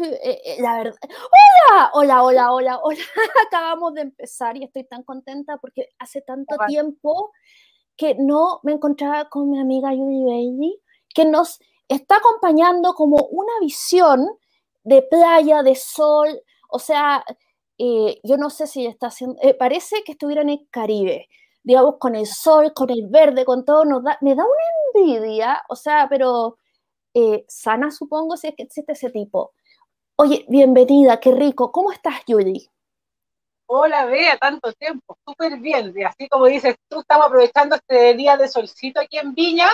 eh, eh, la verdad. ¡Hola! Hola, hola, hola, hola. Acabamos de empezar y estoy tan contenta porque hace tanto tiempo que no me encontraba con mi amiga Judy Bailey, que nos está acompañando como una visión de playa, de sol. O sea, eh, yo no sé si está haciendo. parece que estuviera en el Caribe digamos, con el sol, con el verde, con todo, nos da, me da una envidia, o sea, pero eh, sana, supongo, si es que existe ese tipo. Oye, bienvenida, qué rico. ¿Cómo estás, Judy? Hola, Bea, tanto tiempo, súper bien. Así como dices tú, estamos aprovechando este día de solcito aquí en Viña,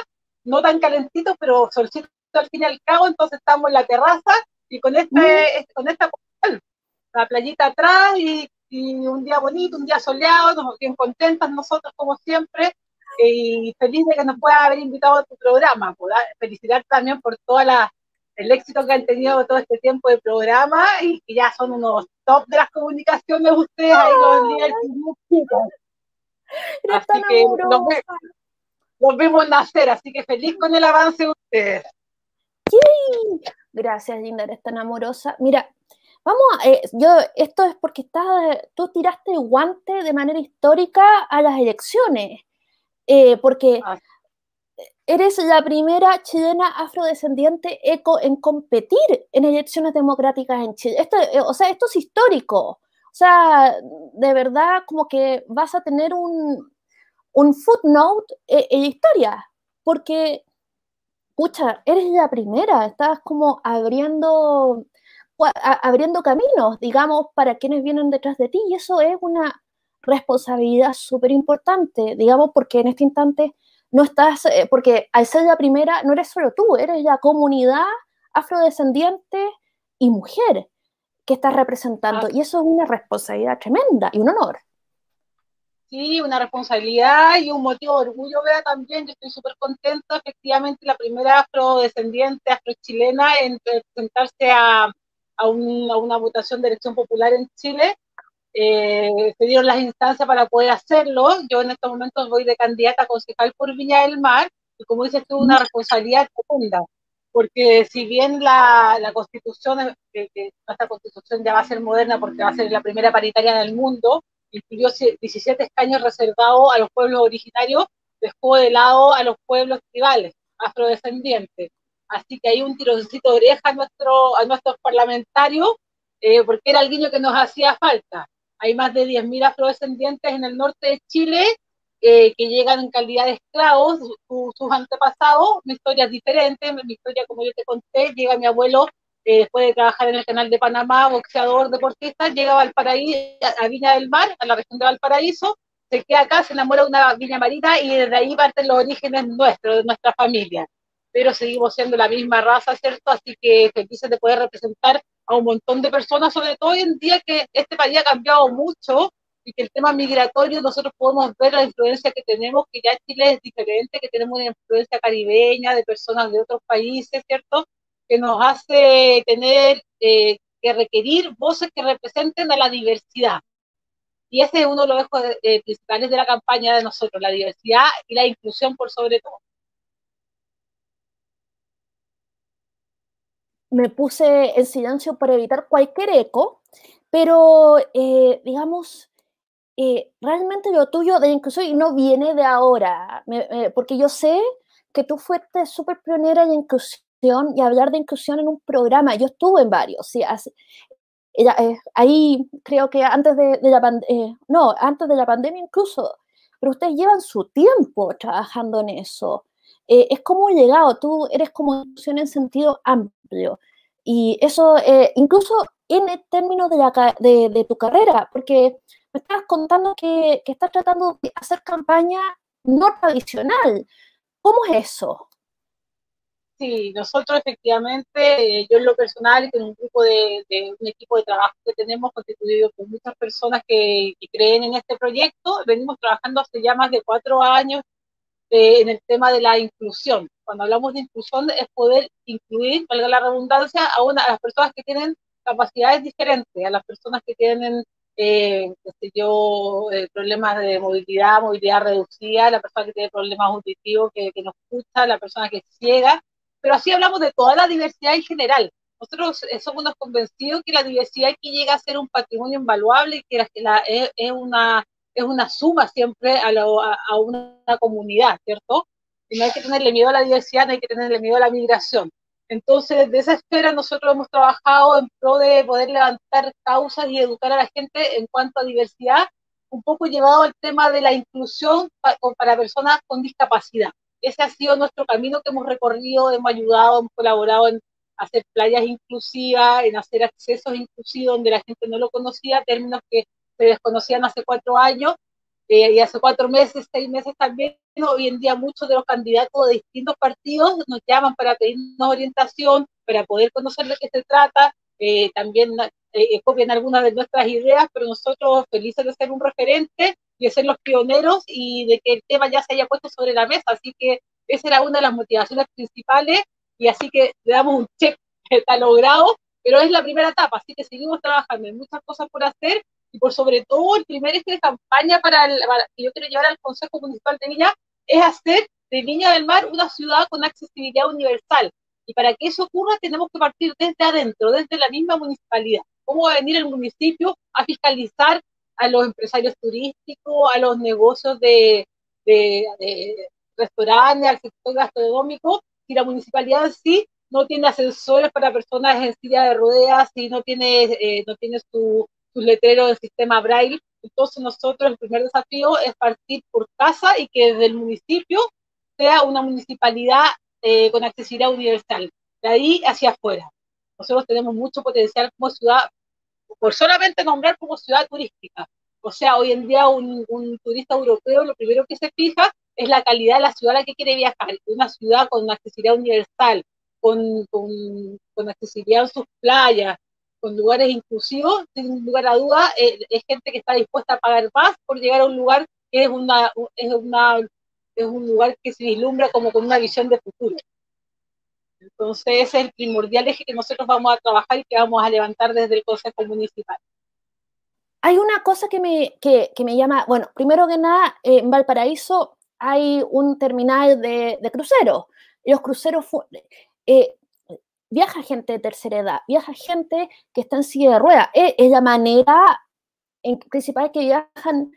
no tan calentito, pero solcito al fin y al cabo, entonces estamos en la terraza y con, este, mm. con esta la playita atrás y, y, un día bonito, un día soleado, bien contentas nosotros como siempre, y feliz de que nos pueda haber invitado a tu programa. Felicitar también por todo el éxito que han tenido todo este tiempo de programa y que ya son unos top de las comunicaciones ustedes ahí los líderes. Así que nos, vemos nacer, así que feliz con el avance de ustedes. Gracias, Linda, eres tan amorosa. Mira, vamos a, eh, yo, esto es porque está, tú tiraste guante de manera histórica a las elecciones. Eh, porque ah. Eres la primera chilena afrodescendiente eco en competir en elecciones democráticas en Chile. Esto, eh, o sea, esto es histórico. O sea, de verdad como que vas a tener un, un footnote en, en la historia, porque, escucha, eres la primera, estás como abriendo, abriendo caminos, digamos, para quienes vienen detrás de ti, y eso es una responsabilidad súper importante, digamos, porque en este instante no estás, eh, porque al ser la primera, no eres solo tú, eres la comunidad afrodescendiente y mujer que estás representando. Y eso es una responsabilidad tremenda y un honor. Sí, una responsabilidad y un motivo de orgullo, vea también. Yo estoy súper contenta, efectivamente, la primera afrodescendiente, afrochilena en presentarse a, a, a una votación de elección popular en Chile eh, se dieron las instancias para poder hacerlo. Yo en estos momentos voy de candidata a concejal por Viña del Mar y como dices tú, una responsabilidad profunda, porque si bien la, la constitución, que, que nuestra constitución ya va a ser moderna porque va a ser la primera paritaria en el mundo, incluyó 17 escaños reservados a los pueblos originarios, dejó de lado a los pueblos tribales, afrodescendientes. Así que hay un tironcito de oreja a, nuestro, a nuestros parlamentarios, eh, porque era el guiño que nos hacía falta. Hay más de 10.000 afrodescendientes en el norte de Chile eh, que llegan en calidad de esclavos, sus antepasados, mi historia diferente, mi historia, como yo te conté, llega mi abuelo eh, después de trabajar en el canal de Panamá, boxeador, deportista, llega a Valparaíso, a Viña del Mar, a la región de Valparaíso, se queda acá, se enamora de una viña marina y desde ahí parten los orígenes nuestros, de nuestra familia. Pero seguimos siendo la misma raza, ¿cierto? Así que felices de poder representar a un montón de personas, sobre todo hoy en día que este país ha cambiado mucho y que el tema migratorio nosotros podemos ver la influencia que tenemos, que ya Chile es diferente, que tenemos una influencia caribeña de personas de otros países, ¿cierto? Que nos hace tener eh, que requerir voces que representen a la diversidad. Y ese es uno de los ejos eh, principales de la campaña de nosotros, la diversidad y la inclusión por sobre todo. Me puse en silencio para evitar cualquier eco, pero eh, digamos, eh, realmente lo tuyo de inclusión no viene de ahora, porque yo sé que tú fuiste súper pionera en inclusión y hablar de inclusión en un programa, yo estuve en varios, sí, eh, ahí creo que antes de, la pandemia, no, antes de la pandemia incluso, pero ustedes llevan su tiempo trabajando en eso. Es como un legado, tú eres como inclusión en sentido amplio. Y eso, eh, incluso en el término de, la, de, tu carrera, porque me estabas contando que, que estás tratando de hacer campaña no tradicional. ¿Cómo es eso? Sí, nosotros efectivamente, eh, yo en lo personal y con un grupo de, un equipo de trabajo que tenemos constituido por muchas personas que, que, creen en este proyecto, venimos trabajando hace ya más de cuatro años eh, en el tema de la inclusión. Cuando hablamos de inclusión es poder incluir, valga la redundancia, a, una, a las personas que tienen capacidades diferentes, a las personas que tienen, eh, yo, eh, problemas de movilidad, movilidad reducida, la persona que tiene problemas auditivos, que, que no escucha, la persona que es ciega, pero así hablamos de toda la diversidad en general, nosotros somos unos convencidos que la diversidad aquí llega a ser un patrimonio invaluable y que la, es, una, es una suma siempre a, a, una comunidad, ¿cierto? Y no hay que tenerle miedo a la diversidad, no hay que tenerle miedo a la migración. Entonces, de esa esfera nosotros hemos trabajado en pro de poder levantar causas y educar a la gente en cuanto a diversidad, un poco llevado al tema de la inclusión para personas con discapacidad. Ese ha sido nuestro camino que hemos recorrido, hemos ayudado, hemos colaborado en hacer playas inclusivas, en hacer accesos inclusivos donde la gente no lo conocía, términos que se desconocían hace cuatro años eh, y hace cuatro meses, seis meses también. Hoy en día muchos de los candidatos de distintos partidos nos llaman para pedirnos orientación, para poder conocer de qué se trata. Eh, también eh, copian algunas de nuestras ideas, pero nosotros felices de ser un referente y de ser los pioneros y de que el tema ya se haya puesto sobre la mesa. Así que esa era una de las motivaciones principales y así que le damos un check, está logrado, pero es la primera etapa, así que seguimos trabajando, hay muchas cosas por hacer y por sobre todo el primer eje de campaña para, el, que yo quiero llevar al Consejo Municipal de Viña es hacer de Viña del Mar una ciudad con accesibilidad universal. Y para que eso ocurra tenemos que partir desde adentro, desde la misma municipalidad. ¿Cómo va a venir el municipio a fiscalizar a los empresarios turísticos, a los negocios de, de, de restaurantes, al sector gastronómico, si la municipalidad sí no tiene ascensores para personas en silla de ruedas, si no tiene, eh, no tiene su, sus letreros del sistema Braille, entonces nosotros el primer desafío es partir por casa y que desde el municipio sea una municipalidad eh, con accesibilidad universal, de ahí hacia afuera. Nosotros tenemos mucho potencial como ciudad, por solamente nombrar como ciudad turística. O sea, hoy en día un, un turista europeo lo primero que se fija es la calidad de la ciudad a la que quiere viajar. Una ciudad con accesibilidad universal, con, con, accesibilidad en sus playas, con lugares inclusivos, sin lugar a duda, eh, es gente que está dispuesta a pagar más por llegar a un lugar que es, una, es, una, es un lugar que se vislumbra como con una visión de futuro. Entonces, ese es el primordial eje que nosotros vamos a trabajar y que vamos a levantar desde el Consejo Municipal. Hay una cosa que me, que, que me llama, bueno, primero que nada, en Valparaíso hay un terminal de, de cruceros. Los cruceros, eh, viaja gente de tercera edad, viaja gente que está en silla de ruedas. Es, la manera en, principal que viajan,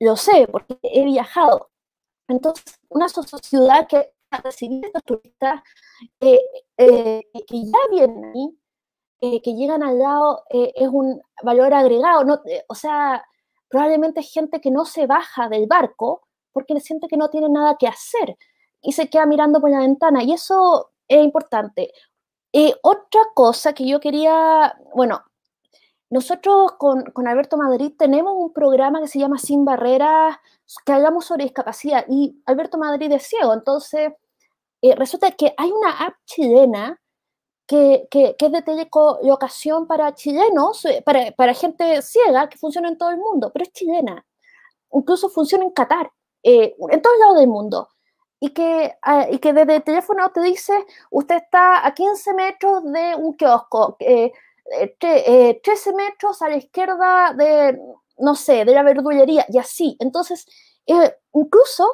lo sé, porque he viajado. Entonces, una ciudad que a estos turistas eh, eh, que ya vienen ahí, que llegan al lado, es un valor agregado. No, o sea, probablemente gente que no se baja del barco porque siente que no tiene nada que hacer y se queda mirando por la ventana y eso es importante. Eh, otra cosa que yo quería, bueno, nosotros con, con, Alberto Madrid tenemos un programa que se llama Sin Barreras, que hablamos sobre discapacidad y Alberto Madrid es ciego, entonces eh, resulta que hay una app chilena que, que, es de telecolocación para chilenos, eh, para, para gente ciega, que funciona en todo el mundo, pero es chilena. Incluso funciona en Qatar. En todos lados del mundo. Y que, ah, y que desde el teléfono te dice, usted está a 15 metros de un kiosco, eh, 13 eh, metros a la izquierda de, no sé, de la verdulería, y así. Entonces, eh, incluso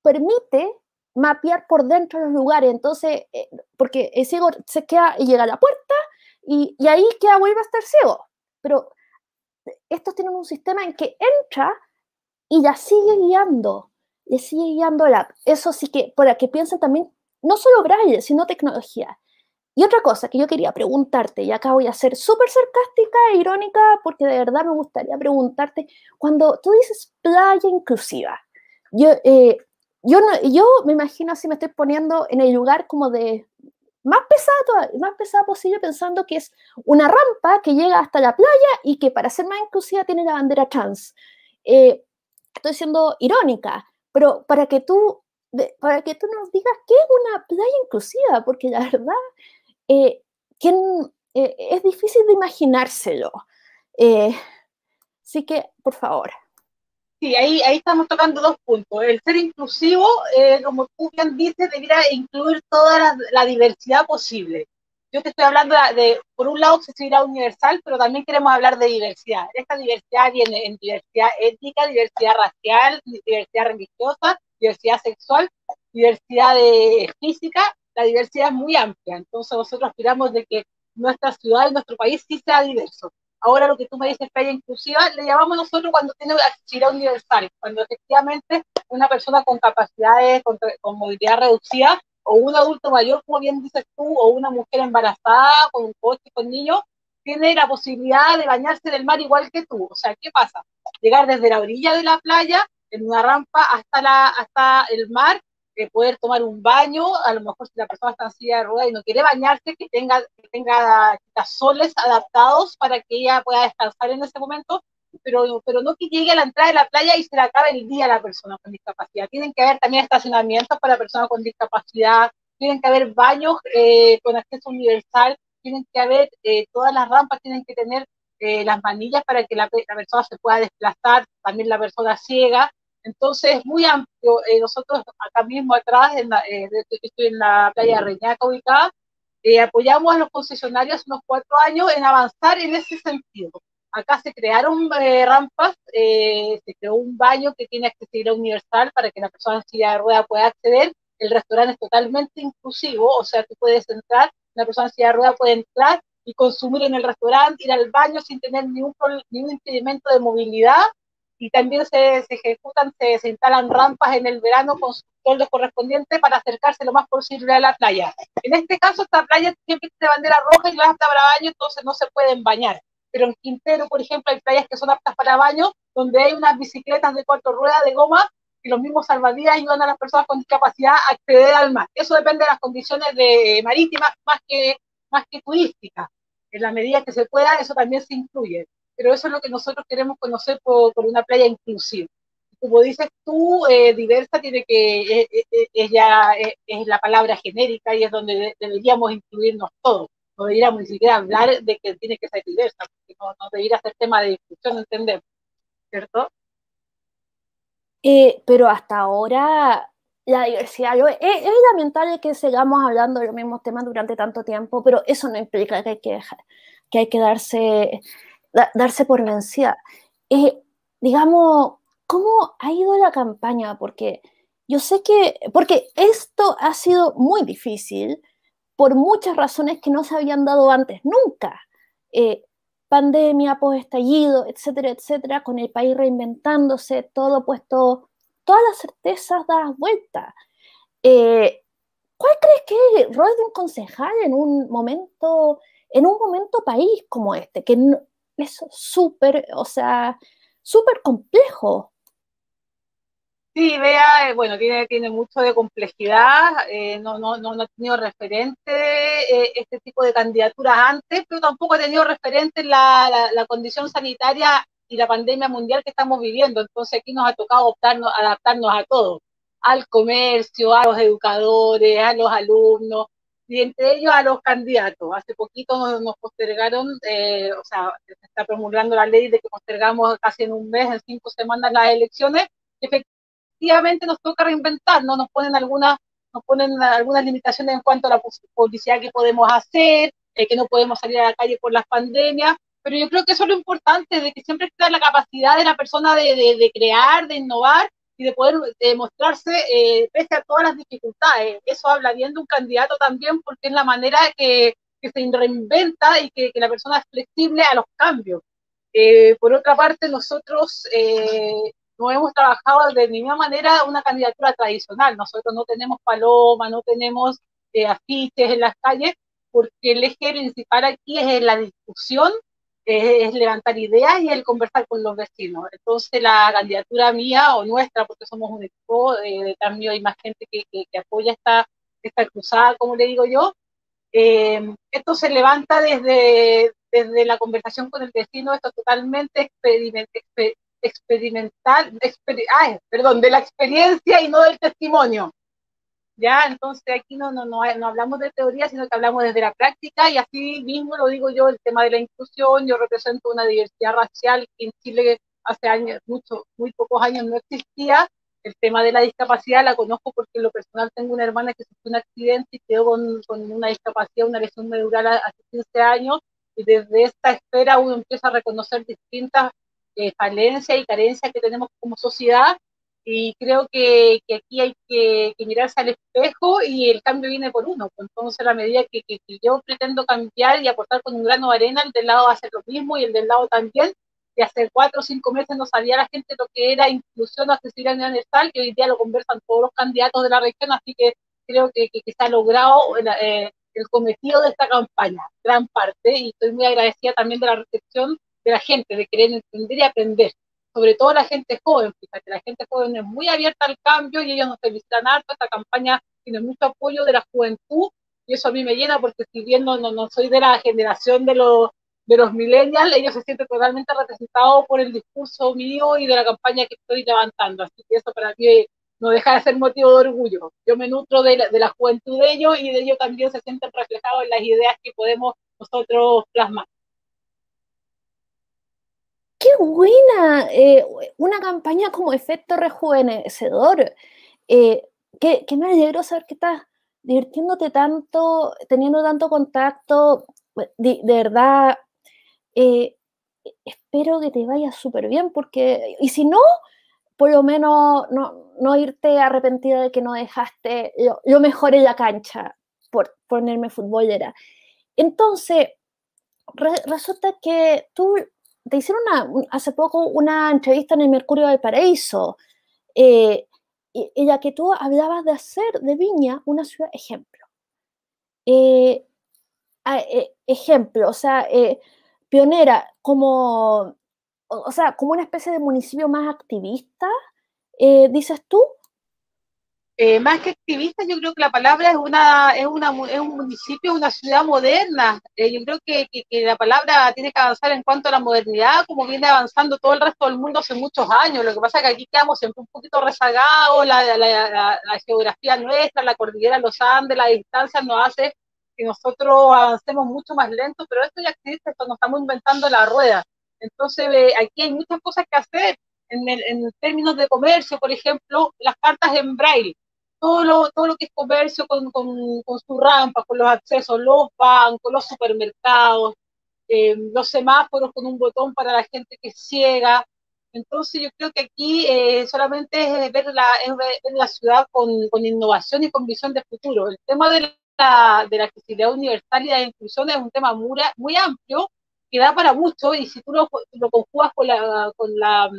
permite mapear por dentro de los lugares. Entonces, porque el ciego se queda y llega a la puerta y, y ahí queda, vuelve a estar ciego. Pero estos tienen un sistema en que entra y la sigue guiando, le sigue guiando la Eso sí que, para que piensen también, no solo braille, sino tecnología. Y otra cosa que yo quería preguntarte, y acá voy a ser súper sarcástica e irónica, porque de verdad me gustaría preguntarte, cuando tú dices playa inclusiva, yo, eh, yo, yo me imagino así, me estoy poniendo en el lugar como de más pesado, más pesado posible, pensando que es una rampa que llega hasta la playa y que para ser más inclusiva tiene la bandera trans. Eh, estoy siendo irónica, pero para que tú, para que tú nos digas qué es una playa inclusiva, porque la verdad, eh, eh, es difícil de imaginárselo. Eh, así que, por favor. Sí, ahí, ahí estamos tocando dos puntos. El ser inclusivo, como tú bien dices, debería incluir toda la diversidad posible. Yo te estoy hablando de, por un lado, accesibilidad universal, pero también queremos hablar de diversidad. Esta diversidad viene en diversidad étnica, diversidad racial, diversidad religiosa, diversidad sexual, diversidad de física. La diversidad es muy amplia. Entonces nosotros aspiramos de que nuestra ciudad y nuestro país sí sea diverso. Ahora lo que tú me dices, playa inclusiva, le llamamos nosotros cuando tiene accesibilidad universal, cuando efectivamente una persona con capacidades, con, movilidad reducida, o un adulto mayor, como bien dices tú, o una mujer embarazada, con un coche, con niños, tiene la posibilidad de bañarse en el mar igual que tú. O sea, ¿qué pasa? Llegar desde la orilla de la playa, en una rampa, hasta, la, hasta el mar, eh, poder tomar un baño, a lo mejor si la persona está en silla de ruedas y no quiere bañarse, que tenga, que tenga soles adaptados para que ella pueda descansar en ese momento, pero, pero no que llegue a la entrada de la playa y se le acabe el día a la persona con discapacidad. Tienen que haber también estacionamientos para personas con discapacidad, tienen que haber baños eh, con acceso universal, tienen que haber, eh, todas las rampas tienen que tener las manillas para que la, la, persona se pueda desplazar, también la persona ciega, entonces es muy amplio. Eh, nosotros acá mismo atrás, en eh, estoy en la playa de Reñaca ubicada, eh, apoyamos a los concesionarios unos cuatro años en avanzar en ese sentido. Acá se crearon rampas, se creó un baño que tiene accesibilidad universal para que la persona en silla de rueda pueda acceder. El restaurante es totalmente inclusivo, o sea, tú puedes entrar, la persona en silla de rueda puede entrar y consumir en el restaurante, ir al baño sin tener ningún, impedimento de movilidad y también se, ejecutan, se, instalan rampas en el verano con sus toldos correspondientes para acercarse lo más posible a la playa. En este caso, esta playa siempre tiene bandera roja y no es apta para baño, entonces no se pueden bañar. Pero en Quintero, por ejemplo, hay playas que son aptas para baño, donde hay unas bicicletas de cuatro ruedas de goma y los mismos salvavidas ayudan a las personas con discapacidad a acceder al mar. Eso depende de las condiciones de marítimas más que, más que turísticas. En la medida que se pueda, eso también se incluye pero eso es lo que nosotros queremos conocer por, una playa inclusiva. Como dices tú, eh, diversa tiene que, eh, eh, es, ya es, la palabra genérica y es donde deberíamos incluirnos todos. No deberíamos ni siquiera hablar de que tiene que ser diversa, porque no, no debería ser tema de discusión, entendemos, ¿cierto? pero hasta ahora la diversidad, es, es, lamentable que sigamos hablando de los mismos temas durante tanto tiempo, pero eso no implica que hay que, que, hay que darse darse por vencida. Eh, digamos, ¿cómo ha ido la campaña? Porque yo sé que, porque esto ha sido muy difícil por muchas razones que no se habían dado antes, nunca. Eh, pandemia, post-estallido, etcétera, etcétera, con el país reinventándose, todo puesto, todas las certezas dadas vuelta. Eh, ¿Cuál crees que es el rol de un concejal en un momento, en un momento país como este, que es súper, o sea, súper complejo. Sí, vea, eh, bueno, tiene, tiene mucho de complejidad, eh, no, no, no, ha tenido referente eh, este tipo de candidaturas antes, pero tampoco ha tenido referente la, la, condición sanitaria y la pandemia mundial que estamos viviendo. Entonces aquí nos ha tocado optarnos, adaptarnos a todo, al comercio, a los educadores, a los alumnos, y entre ellos a los candidatos. Hace poquito nos, postergaron, eh, o sea, se está promulgando la ley de que postergamos casi en un mes, en cinco semanas las elecciones. Efectivamente nos toca reinventarnos, nos ponen algunas nos ponen algunas limitaciones en cuanto a la publicidad que podemos hacer, eh, que no podemos salir a la calle por las pandemias, pero yo creo que eso es lo importante, de que siempre está la capacidad de la persona de, crear, de innovar, y de poder demostrarse eh, pese a todas las dificultades. Eso habla bien de un candidato también porque es la manera que, se reinventa y que, que, la persona es flexible a los cambios. Eh, por otra parte, nosotros eh, no hemos trabajado de ninguna manera una candidatura tradicional. Nosotros no tenemos paloma, no tenemos afiches en las calles, porque el eje principal aquí es la discusión es, levantar ideas y el conversar con los vecinos. Entonces la candidatura mía o nuestra, porque somos un equipo de cambio, hay más gente que, que, apoya esta, esta cruzada, como le digo yo, eh, esto se levanta desde, desde la conversación con el vecino, esto totalmente experimental, perdón, de la experiencia y no del testimonio. ¿ya? Entonces aquí no, no, no, no hablamos de teoría, sino que hablamos desde la práctica y así mismo lo digo yo, el tema de la inclusión, yo represento una diversidad racial que en Chile hace años, mucho, muy pocos años no existía, el tema de la discapacidad la conozco porque en lo personal tengo una hermana que sufrió un accidente y quedó con, con una discapacidad, una lesión medular hace 15 años, y desde esta esfera uno empieza a reconocer distintas eh, falencias y carencias que tenemos como sociedad Y creo que, que aquí hay que, mirarse al espejo y el cambio viene por uno. Pues entonces, la medida que, que, yo pretendo cambiar y aportar con un grano de arena, el del lado va a hacer lo mismo y el del lado también. Y hace cuatro o cinco meses no sabía la gente lo que era inclusión accesibilidad universal, que hoy día lo conversan todos los candidatos de la región, así que creo que, que, se ha logrado eh, el cometido de esta campaña, gran parte, y estoy muy agradecida también de la recepción de la gente, de querer entender y aprender. Sobre todo la gente joven, fíjate, la gente joven es muy abierta al cambio y ellos nos felicitan harto, esta campaña tiene mucho apoyo de la juventud y eso a mí me llena porque si bien no, no, soy de la generación de los, de los millennials, ellos se sienten totalmente representados por el discurso mío y de la campaña que estoy levantando, así que eso para mí no deja de ser motivo de orgullo. Yo me nutro de la, de la juventud de ellos y de ellos también se sienten reflejados en las ideas que podemos nosotros plasmar qué buena, eh, una campaña como efecto rejuvenecedor. Eh, que, me alegró saber que estás divirtiéndote tanto, teniendo tanto contacto. De, verdad, eh, espero que te vaya súper bien, porque, y si no, por lo menos no, irte arrepentida de que no dejaste lo, mejor en la cancha por ponerme futbolera. Entonces, resulta que tú te hicieron hace poco una entrevista en el Mercurio del Paraíso, eh, en la que tú hablabas de hacer de Viña una ciudad ejemplo. Eh, eh, ejemplo, o sea, pionera, como, o sea, como una especie de municipio más activista, dices tú, eh, más que activista, yo creo que la palabra es una es, una, es un municipio, una ciudad moderna. Eh, yo creo que, que, la palabra tiene que avanzar en cuanto a la modernidad, como viene avanzando todo el resto del mundo hace muchos años. Lo que pasa es que aquí quedamos siempre un poquito rezagados, la, la, geografía nuestra, la cordillera los Andes, la distancia nos hace que nosotros avancemos mucho más lento, pero esto ya existe, esto nos estamos inventando la rueda. Entonces, eh, aquí hay muchas cosas que hacer. En, en términos de comercio, por ejemplo, las cartas en braille todo lo, todo lo que es comercio con, con, con su rampa, con los accesos, los bancos, los supermercados, eh, los semáforos con un botón para la gente que ciega. Entonces yo creo que aquí eh, solamente es ver la, ver la ciudad con, con, innovación y con visión de futuro. El tema de la, de la accesibilidad universal y la inclusión es un tema muy, muy amplio que da para mucho y si tú lo, lo conjugas con la, con la,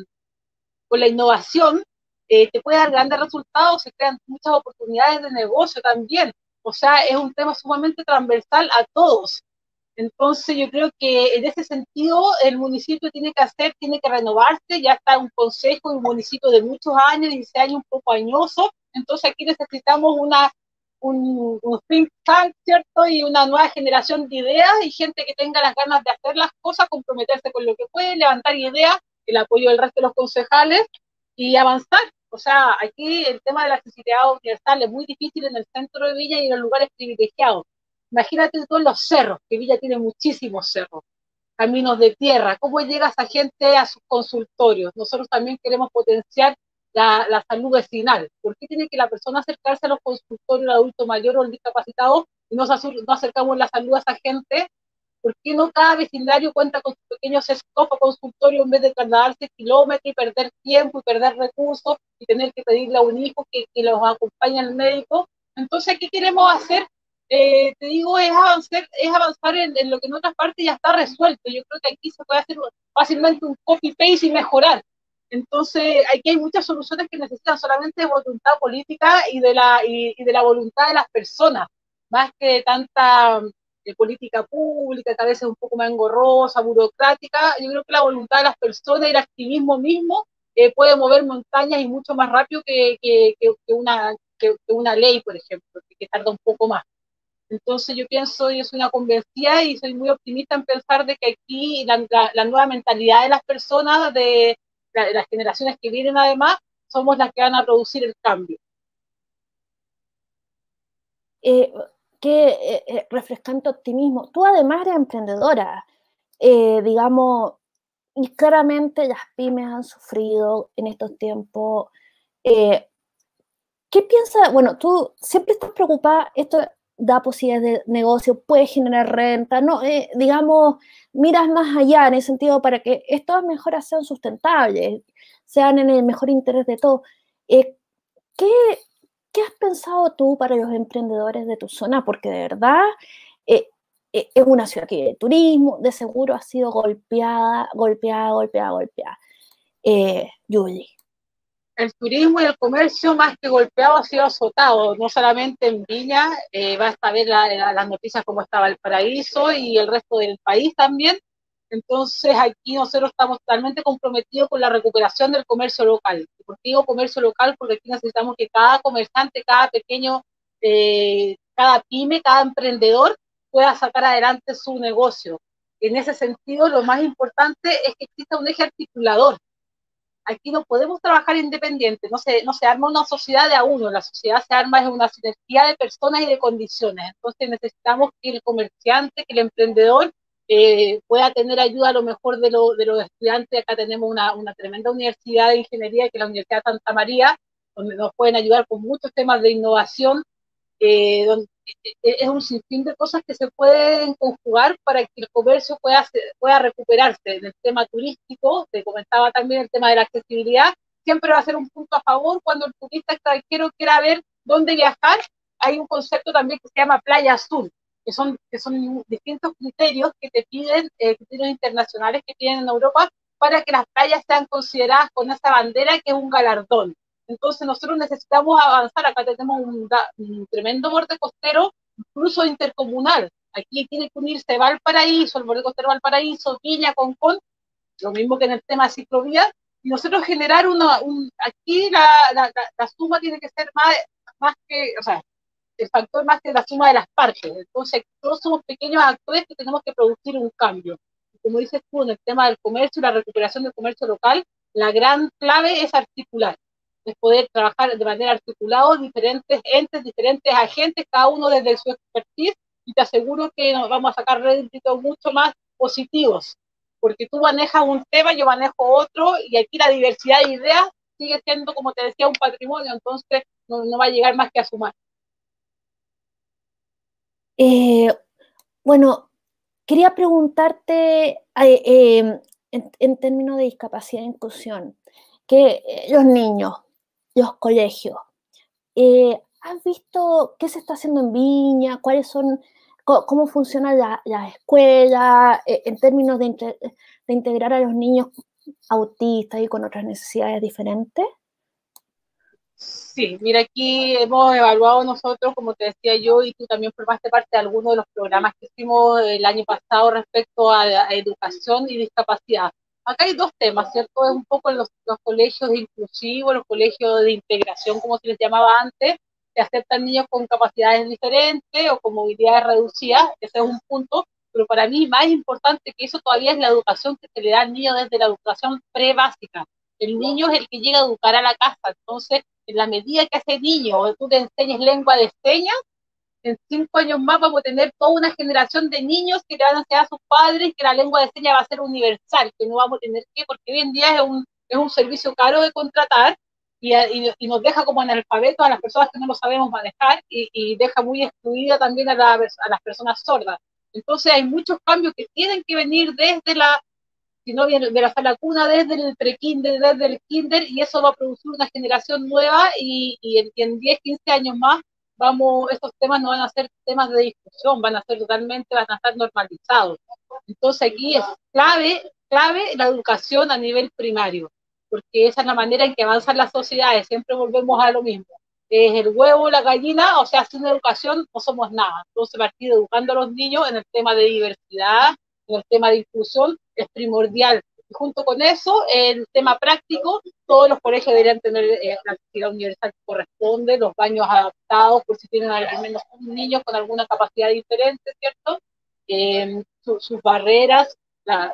con la innovación, eh, te puede dar grandes resultados, se crean muchas oportunidades de negocio también. O sea, es un tema sumamente transversal a todos. Entonces yo creo que en ese sentido el municipio tiene que hacer, tiene que renovarse, ya está un consejo, un municipio de muchos años, 16 años un poco añoso, entonces aquí necesitamos una, un, un think tank, ¿cierto? Y una nueva generación de ideas y gente que tenga las ganas de hacer las cosas, comprometerse con lo que puede, levantar ideas, el apoyo del resto de los concejales y avanzar. O sea, aquí el tema de la accesibilidad universal es muy difícil en el centro de Villa y en los lugares privilegiados. Imagínate todos los cerros, que Villa tiene muchísimos cerros, caminos de tierra. ¿Cómo llega esa gente a sus consultorios? Nosotros también queremos potenciar la, la salud vecinal. ¿Por qué tiene que la persona acercarse a los consultorios, el adulto mayor o el discapacitado, y no, no acercamos la salud a esa gente ¿Por qué no cada vecindario cuenta con sus pequeños stop o consultorio en vez de trasladarse kilómetros y perder tiempo y perder recursos y tener que pedirle a un hijo que, los acompañe al médico? Entonces, ¿qué queremos hacer? Eh, te digo, es avanzar, es avanzar en, lo que en otras partes ya está resuelto. Yo creo que aquí se puede hacer fácilmente un copy-paste y mejorar. Entonces, aquí hay muchas soluciones que necesitan solamente voluntad política y de la, y, de la voluntad de las personas, más que tanta de política pública, que a veces es un poco más engorrosa, burocrática. Yo creo que la voluntad de las personas y el activismo mismo eh, puede mover montañas y mucho más rápido que, que, una, que, una ley, por ejemplo, que, tarda un poco más. Entonces yo pienso, yo soy una convencida y soy muy optimista en pensar de que aquí la, nueva mentalidad de las personas, de, de, las generaciones que vienen además, somos las que van a producir el cambio. Eh, qué eh, eh, refrescante optimismo. Tú además eres emprendedora, eh, digamos, y claramente las pymes han sufrido en estos tiempos. ¿Qué piensas? Bueno, tú siempre estás preocupada, esto da posibilidades de negocio, puede generar renta, no, digamos, miras más allá en el sentido para que estas mejoras sean sustentables, sean en el mejor interés de todos. ¿qué, ¿Qué has pensado tú para los emprendedores de tu zona? Porque de verdad eh, eh, es una ciudad que de turismo, de seguro ha sido golpeada, golpeada, golpeada, golpeada. Eh, Julie. El turismo y el comercio, más que golpeado, ha sido azotado, no solamente en Viña, eh, va a ver las noticias como estaba el paraíso y el resto del país también, entonces aquí nosotros estamos totalmente comprometidos con la recuperación del comercio local. ¿Por qué digo comercio local? Porque aquí necesitamos que cada comerciante, cada pequeño, eh, cada pyme, cada emprendedor pueda sacar adelante su negocio. En ese sentido, lo más importante es que exista un eje articulador. Aquí no podemos trabajar independiente, no se, no se arma una sociedad de a uno, la sociedad se arma es una sinergia de personas y de condiciones. Entonces necesitamos que el comerciante, que el emprendedor eh, pueda tener ayuda a lo mejor de, de los estudiantes. Acá tenemos una, una, tremenda universidad de ingeniería, que es la Universidad de Santa María, donde nos pueden ayudar con muchos temas de innovación, eh, donde eh, es un sinfín de cosas que se pueden conjugar para que el comercio pueda, pueda recuperarse. En el tema turístico, te comentaba también el tema de la accesibilidad, siempre va a ser un punto a favor cuando el turista extranjero quiera ver dónde viajar. Hay un concepto también que se llama Playa Azul, que son, que son distintos criterios que te piden, eh, criterios internacionales que tienen en Europa para que las playas sean consideradas con esa bandera que es un galardón. Entonces nosotros necesitamos avanzar, acá tenemos un, tremendo borde costero, incluso intercomunal. Aquí tiene que unirse Valparaíso, el borde costero Valparaíso, Viña, Concón, lo mismo que en el tema ciclovía, y nosotros generar una, un, aquí la, la, la, suma tiene que ser más, más que, o sea, el factor más que la suma de las partes. Entonces, todos somos pequeños actores que tenemos que producir un cambio. Como dices tú, en el tema del comercio y la recuperación del comercio local, la gran clave es articular, es poder trabajar de manera articulada diferentes entes, diferentes agentes, cada uno desde su expertise, y te aseguro que nos vamos a sacar réditos mucho más positivos, porque tú manejas un tema, yo manejo otro, y aquí la diversidad de ideas sigue siendo, como te decía, un patrimonio, entonces no, no va a llegar más que a sumar. Eh, bueno, quería preguntarte eh, em, en, términos de discapacidad e inclusión, que eh, los niños, los colegios, ¿has visto qué se está haciendo en Viña? ¿Cuáles son, cómo, funciona la, la escuela en términos de integrar a los niños autistas y con otras necesidades diferentes? Sí, mira, aquí hemos evaluado nosotros, como te decía yo, y tú también formaste parte de algunos de los programas que hicimos el año pasado respecto a, educación y discapacidad. Acá hay dos temas, ¿cierto? Es un poco los, los colegios inclusivos, los colegios de integración, como se les llamaba antes, que aceptan niños con capacidades diferentes o con movilidades reducidas, ese es un punto, pero para mí más importante que eso todavía es la educación que se le da al niño desde la educación pre-básica. El niño es el que llega a educar a la casa, entonces en la medida que ese niño tú te enseñes lengua de señas, en cinco años más vamos a tener toda una generación de niños que le van a enseñar a sus padres que la lengua de señas va a ser universal, que no vamos a tener que, porque hoy en día es un, es un servicio caro de contratar y, y, nos deja como analfabetos a las personas que no lo sabemos manejar y, y deja muy excluida también a, a las personas sordas. Entonces hay muchos cambios que tienen que venir desde la sino de la sala cuna desde el pre-kinder, desde el kinder, y eso va a producir una generación nueva y, y, en, 10, 15 años más vamos, estos temas no van a ser temas de discusión, van a ser totalmente, van a estar normalizados. Entonces aquí es clave, clave la educación a nivel primario, porque esa es la manera en que avanzan las sociedades, siempre volvemos a lo mismo. Es el huevo, la gallina, o sea, sin educación no somos nada. Entonces, partir educando a los niños en el tema de diversidad, en el tema de inclusión, es primordial. Y junto con eso, el tema práctico, todos los colegios deberían tener eh, la actividad universal que corresponde, los baños adaptados, por si tienen al menos un con alguna capacidad diferente, ¿cierto? Em, sus barreras,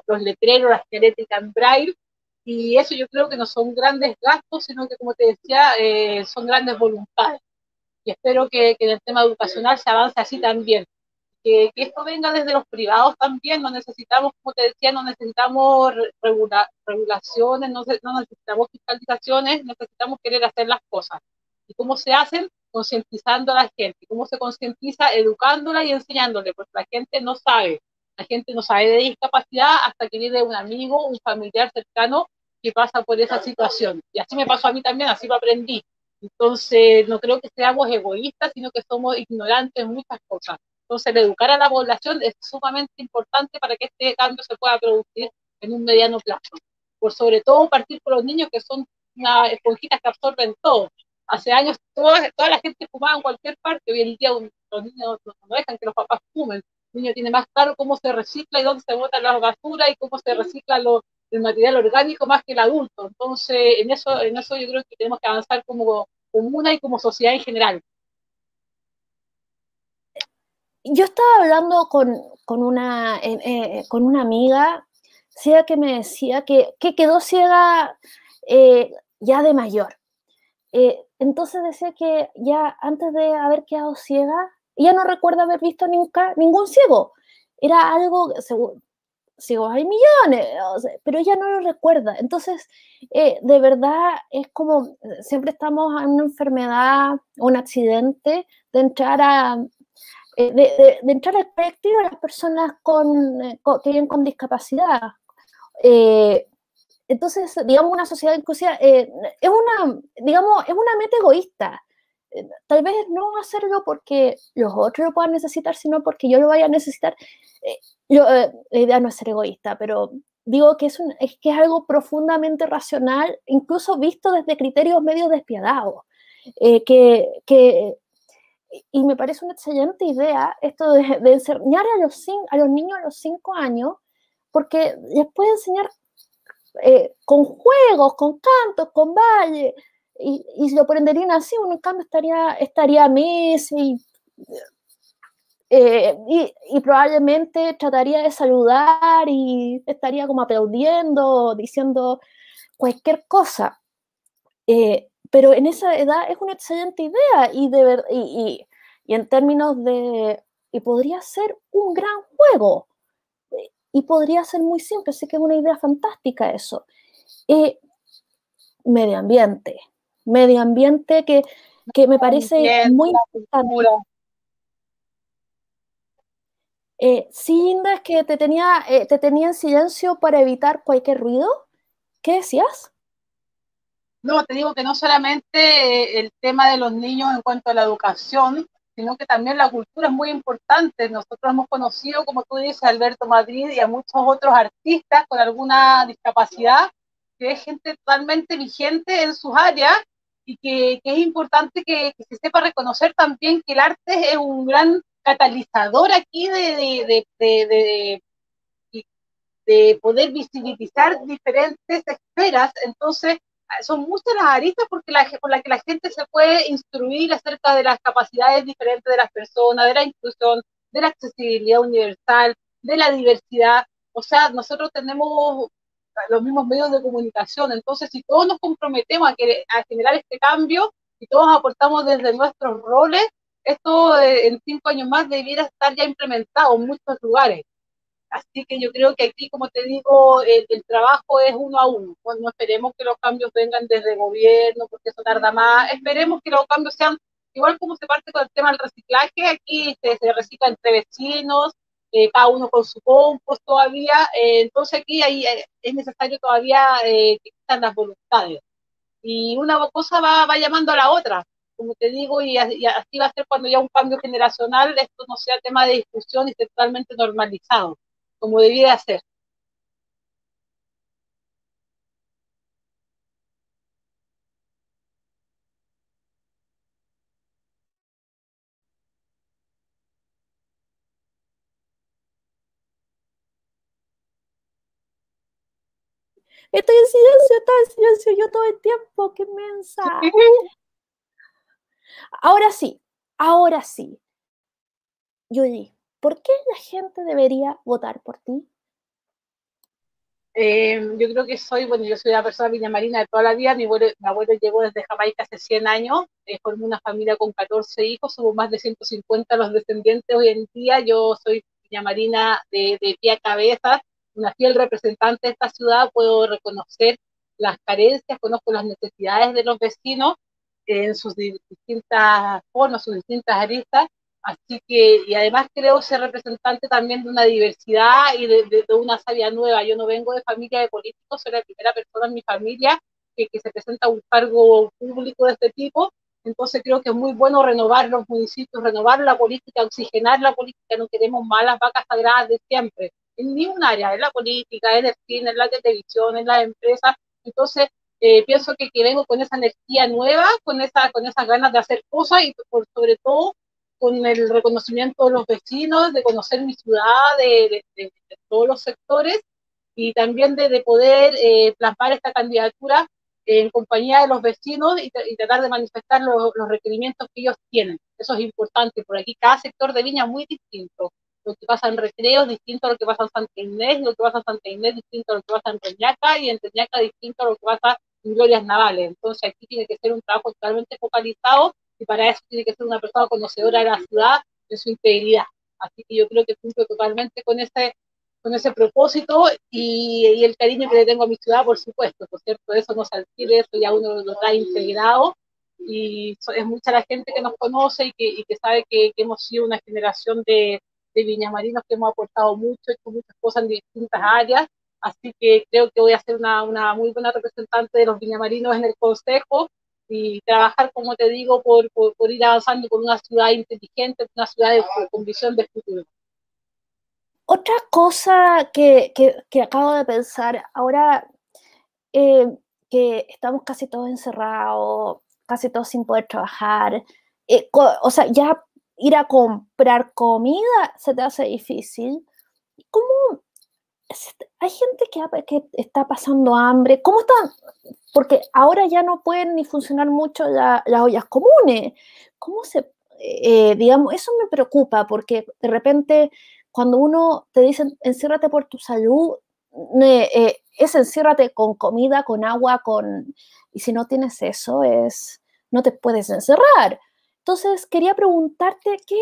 los letreros, las genéticas en braille, y eso yo creo que no son grandes gastos, sino que, como te decía, eh, son grandes voluntades. Y espero que, que en el tema educacional se avance así también que, esto venga desde los privados también, no necesitamos, como te decía, no necesitamos regulaciones, no, no, necesitamos fiscalizaciones, necesitamos querer hacer las cosas. ¿Y cómo se hacen? Concientizando a la gente. ¿Cómo se concientiza? Educándola y enseñándole, porque la gente no sabe. La gente no sabe de discapacidad hasta que viene un amigo, un familiar cercano que pasa por esa situación. Y así me pasó a mí también, así lo aprendí. Entonces, no creo que seamos egoístas, sino que somos ignorantes en muchas cosas. Entonces, educar a la población es sumamente importante para que este cambio se pueda producir en un mediano plazo. Por sobre todo partir por los niños que son unas esponjitas que absorben todo. Hace años toda, toda la gente fumaba en cualquier parte, hoy en día los niños no dejan que los papás fumen. El niño tiene más claro cómo se recicla y dónde se botan las basuras y cómo se recicla lo, el material orgánico más que el adulto. Entonces, en eso, en eso yo creo que tenemos que avanzar como comuna y como sociedad en general. Yo estaba hablando con, con una, eh, eh, con una amiga ciega que me decía que, que quedó ciega eh, ya de mayor. entonces decía que ya antes de haber quedado ciega, ella no recuerda haber visto nunca ningún ciego. Era algo, ciegos hay millones, pero ella no lo recuerda. Entonces, de verdad, es como, siempre estamos en una enfermedad, un accidente, de entrar a... Eh, de, entrar al colectivo de las personas con, eh, que viven con discapacidad. entonces, digamos, una sociedad inclusiva es una, digamos, es una meta egoísta tal vez no hacerlo porque los otros lo puedan necesitar, sino porque yo lo vaya a necesitar. Yo, eh, la idea no es ser egoísta, pero digo que es, es que es algo profundamente racional, incluso visto desde criterios medio despiadados, eh, que, que, y me parece una excelente idea esto de, enseñar a los, a los niños a los cinco años, porque les puede enseñar eh, con juegos, con cantos, con baile, y, y, si lo aprenderían así, uno en cambio estaría, estaría Messi, eh, y, probablemente trataría de saludar y estaría como aplaudiendo, diciendo cualquier cosa. Eh, pero en esa edad es una excelente idea y, de ver, y, y, en términos de... Y podría ser un gran juego. Y podría ser muy simple, así que es una idea fantástica eso. Eh, medio ambiente. Medio ambiente que, que me parece muy importante. Eh, sí, Linda, es que te tenía, eh, te tenía en silencio para evitar cualquier ruido. ¿Qué decías? No, te digo que no solamente eh, el tema de los niños en cuanto a la educación, sino que también la cultura es muy importante. Nosotros hemos conocido, como tú dices, a Alberto Madrid y a muchos otros artistas con alguna discapacidad, que es gente totalmente vigente en sus áreas y que, es importante que, que, se sepa reconocer también que el arte es un gran catalizador aquí de, de, de, poder visibilizar diferentes esferas. Entonces, son muchas las aristas porque la, por las que la gente se puede instruir acerca de las capacidades diferentes de las personas, de la inclusión, de la accesibilidad universal, de la diversidad. O sea, nosotros tenemos los mismos medios de comunicación. Entonces, si todos nos comprometemos a generar este cambio y todos aportamos desde nuestros roles, esto eh, en cinco años más debiera estar ya implementado en muchos lugares. Así que yo creo que aquí, como te digo, el, trabajo es uno a uno. Pues no esperemos que los cambios vengan desde gobierno, porque eso tarda más. Esperemos que los cambios sean, igual como se parte con el tema del reciclaje, aquí se, recicla entre vecinos, eh, cada uno con su compost todavía. Eh, entonces aquí hay, es necesario todavía que existan las voluntades. Y una cosa va, llamando a la otra como te digo, y, así va a ser cuando ya un cambio generacional, esto no sea tema de discusión y totalmente normalizado, como debía ser. Estoy en silencio, estoy en silencio yo todo el tiempo, qué mensa. Ahora sí, ahora sí. Yuli, ¿por qué la gente debería votar por ti? Eh, yo creo que soy, bueno, yo soy una persona viñamarina de toda la vida, mi abuelo, mi abuelo llegó desde Jamaica hace 100 años, eh, formó una familia con 14 hijos, somos más de 150 los descendientes hoy en día, yo soy viñamarina de, de pie a cabeza, una fiel representante de esta ciudad, puedo reconocer las carencias, conozco las necesidades de los vecinos en sus distintas formas, sus distintas aristas, Así que, y además creo ser representante también de una diversidad y de, una sabia nueva. Yo no vengo de familia de políticos, soy la primera persona en mi familia que, que, se presenta a un cargo público de este tipo. Entonces creo que es muy bueno renovar los municipios, renovar la política, oxigenar la política. No queremos malas vacas sagradas de siempre, en ningún área, en la política, en el cine, en la televisión, en las empresas. Entonces eh, pienso que, que vengo con esa energía nueva, con, esa, con esas ganas de hacer cosas y por sobre todo con el reconocimiento de los vecinos, de conocer mi ciudad, de, todos los sectores y también de, poder eh, plasmar esta candidatura en compañía de los vecinos y, tratar de manifestar los, requerimientos que ellos tienen. Eso es importante, por aquí cada sector de Viña es muy distinto. Lo que pasa en Recreo es distinto a lo que pasa en Santa Inés, lo que pasa en Santa Inés es distinto a lo que pasa en Reñaca y en Reñaca distinto a lo que pasa en Glorias Navales. Entonces aquí tiene que ser un trabajo totalmente focalizado y para eso tiene que ser una persona conocedora de la ciudad, de su integridad. Así que yo creo que cumplo totalmente con ese, con ese propósito y, el cariño que le tengo a mi ciudad, por supuesto, por cierto, eso no adquiere, eso ya uno lo trae integrado. Y es mucha la gente que nos conoce y que, y que sabe que, hemos sido una generación de, de viñamarinos que hemos aportado mucho, hecho muchas cosas en distintas áreas, así que creo que voy a ser una, una muy buena representante de los viñamarinos en el Consejo y trabajar, como te digo, por, por, ir avanzando con una ciudad inteligente, una ciudad con visión de futuro. Otra cosa que, que, acabo de pensar, ahora eh, que estamos casi todos encerrados, casi todos sin poder trabajar, eh, o sea, ya ir a comprar comida se te hace difícil. ¿Cómo hay gente que, está pasando hambre? ¿Cómo están? porque ahora ya no pueden ni funcionar mucho las ollas comunes. ¿Cómo se, eh, digamos, eso me preocupa porque de repente cuando uno te dice enciérrate por tu salud, eh, es enciérrate con comida, con agua, con... Y si no tienes eso, es... no te puedes encerrar. Entonces, quería preguntarte qué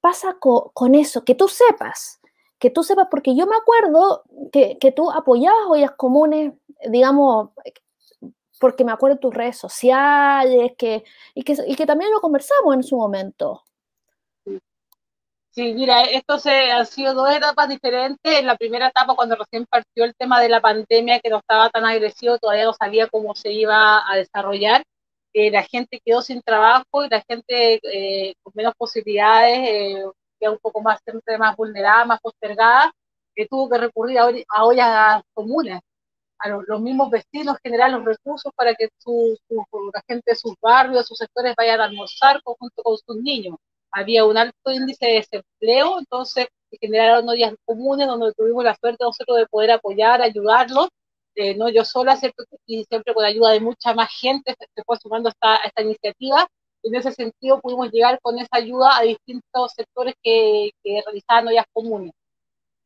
pasa con, eso, que tú sepas, que tú sepas, porque yo me acuerdo que, que tú apoyabas ollas comunes, digamos, porque me acuerdo de tus redes sociales, que, y, que, y que también lo conversamos en su momento. Sí, mira, esto se, han sido dos etapas diferentes. En la primera etapa, cuando recién partió el tema de la pandemia, que no estaba tan agresivo, todavía no sabía cómo se iba a desarrollar. Eh, la gente quedó sin trabajo y la gente eh, con menos posibilidades, eh, un poco más, más vulnerada, más postergada, que tuvo que recurrir a, a ollas comunes a los, mismos vecinos generar los recursos para que su, la gente de sus barrios, sus sectores vayan a almorzar junto con sus niños. Había un alto índice de desempleo, entonces se generaron días comunes donde tuvimos la suerte nosotros de poder apoyar, ayudarlos, eh, no yo sola, ¿cierto? y siempre con la ayuda de mucha más gente se, fue sumando esta, esta iniciativa. En ese sentido pudimos llegar con esa ayuda a distintos sectores que, realizaban ollas comunes.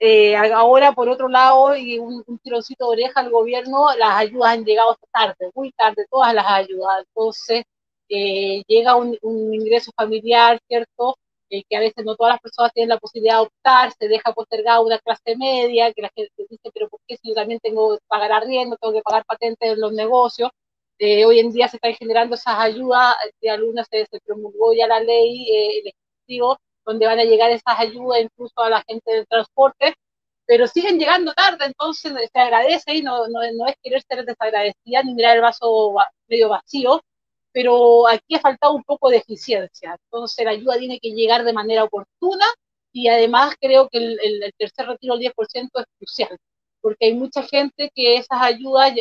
Eh, ahora, por otro lado, y un, tironcito de oreja al gobierno, las ayudas han llegado tarde, muy tarde, todas las ayudas. Entonces, eh, llega un, ingreso familiar, ¿cierto? Eh, que a veces no todas las personas tienen la posibilidad de optar, se deja postergada una clase media, que la gente dice, pero ¿por qué si yo también tengo que pagar arriendo, tengo que pagar patentes en los negocios? Hoy en día se están generando esas ayudas, de alumnos se, promulgó ya la ley, el Ejecutivo, donde van a llegar esas ayudas incluso a la gente del transporte, pero siguen llegando tarde, entonces se agradece y no, es querer ser desagradecida ni mirar el vaso medio vacío, pero aquí ha faltado un poco de eficiencia, entonces la ayuda tiene que llegar de manera oportuna y además creo que el, el, tercer retiro del 10% es crucial, porque hay mucha gente que esas ayudas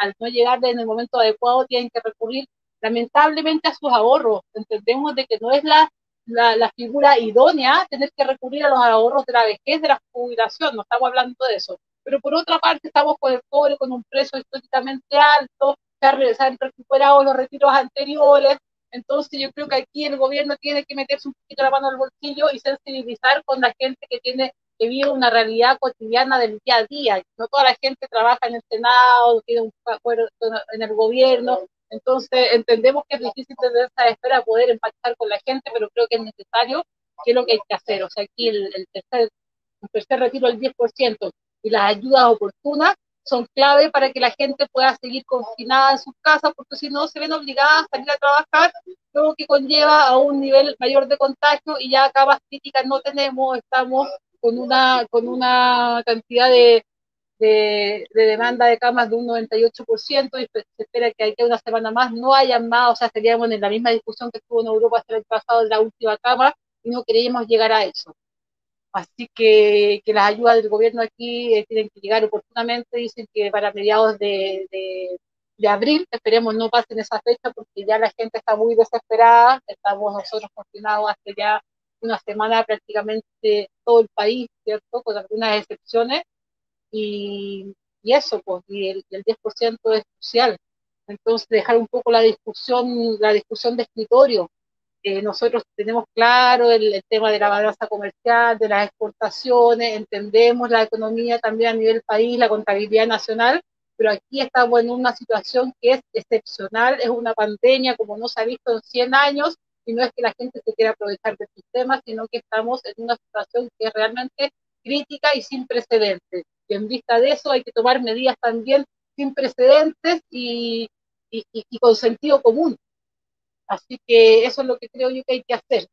al, no llegar en el momento adecuado tienen que recurrir lamentablemente a sus ahorros. Entendemos de que no es la la, figura idónea tener que recurrir a los ahorros de la vejez, de la jubilación, no estamos hablando de eso. Pero por otra parte estamos con el cobre con un precio históricamente alto, se han, recuperado los retiros anteriores, entonces yo creo que aquí el gobierno tiene que meterse un poquito la mano al bolsillo y sensibilizar con la gente que tiene que vive una realidad cotidiana del día a día. No toda la gente trabaja en el Senado, tiene un acuerdo en el gobierno, entonces, entendemos que es difícil tener esa espera, poder empatizar con la gente, pero creo que es necesario, que es lo que hay que hacer. O sea, aquí el, tercer, retiro del 10% y las ayudas oportunas son clave para que la gente pueda seguir confinada en sus casas, porque si no se ven obligadas a salir a trabajar, lo que conlleva a un nivel mayor de contagio y ya camas críticas no tenemos, estamos con una, con una cantidad de, de, demanda de camas de un 98% y se espera que aquí una semana más no haya más, o sea, estaríamos en la misma discusión que estuvo en Europa hasta el pasado de la última cama y no queríamos llegar a eso. Así que, que las ayudas del gobierno aquí eh, tienen que llegar oportunamente, dicen que para mediados de, de, de, abril, esperemos no pasen esa fecha porque ya la gente está muy desesperada, estamos nosotros confinados hace ya una semana prácticamente todo el país, ¿cierto? Con algunas excepciones, y, y eso, pues, y el, el 10% es crucial. Entonces, dejar un poco la discusión, la discusión de escritorio, eh, nosotros tenemos claro el, tema de la balanza comercial, de las exportaciones, entendemos la economía también a nivel país, la contabilidad nacional, pero aquí estamos en una situación que es excepcional, es una pandemia como no se ha visto en 100 años, y no es que la gente se quiera aprovechar del sistema, sino que estamos en una situación que es realmente crítica y sin precedentes. Y en vista de eso hay que tomar medidas también sin precedentes y, y, y con sentido común. Así que eso es lo que creo yo que hay que hacer.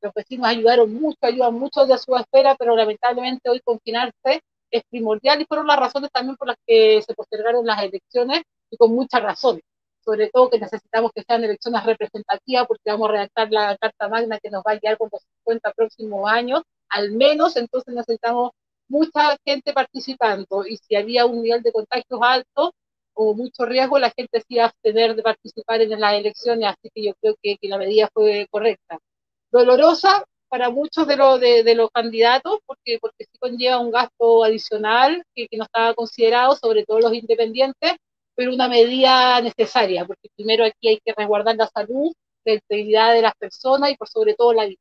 los vecinos ayudaron mucho, ayudan mucho de su esfera, pero lamentablemente hoy confinarse es primordial y fueron las razones también por las que se postergaron las elecciones y con muchas razones. Sobre todo que necesitamos que sean elecciones representativas porque vamos a redactar la Carta Magna que nos va a guiar por los 50 próximos años, al menos, entonces necesitamos mucha gente participando y si había un nivel de contagios alto, o mucho riesgo, la gente sí iba a abstener de participar en las elecciones, así que yo creo que, que la medida fue correcta. Dolorosa para muchos de, lo, de, los candidatos, porque, porque sí conlleva un gasto adicional que no estaba considerado, sobre todo los independientes, pero una medida necesaria, porque primero aquí hay que resguardar la salud, la integridad de las personas y por sobre todo la vida.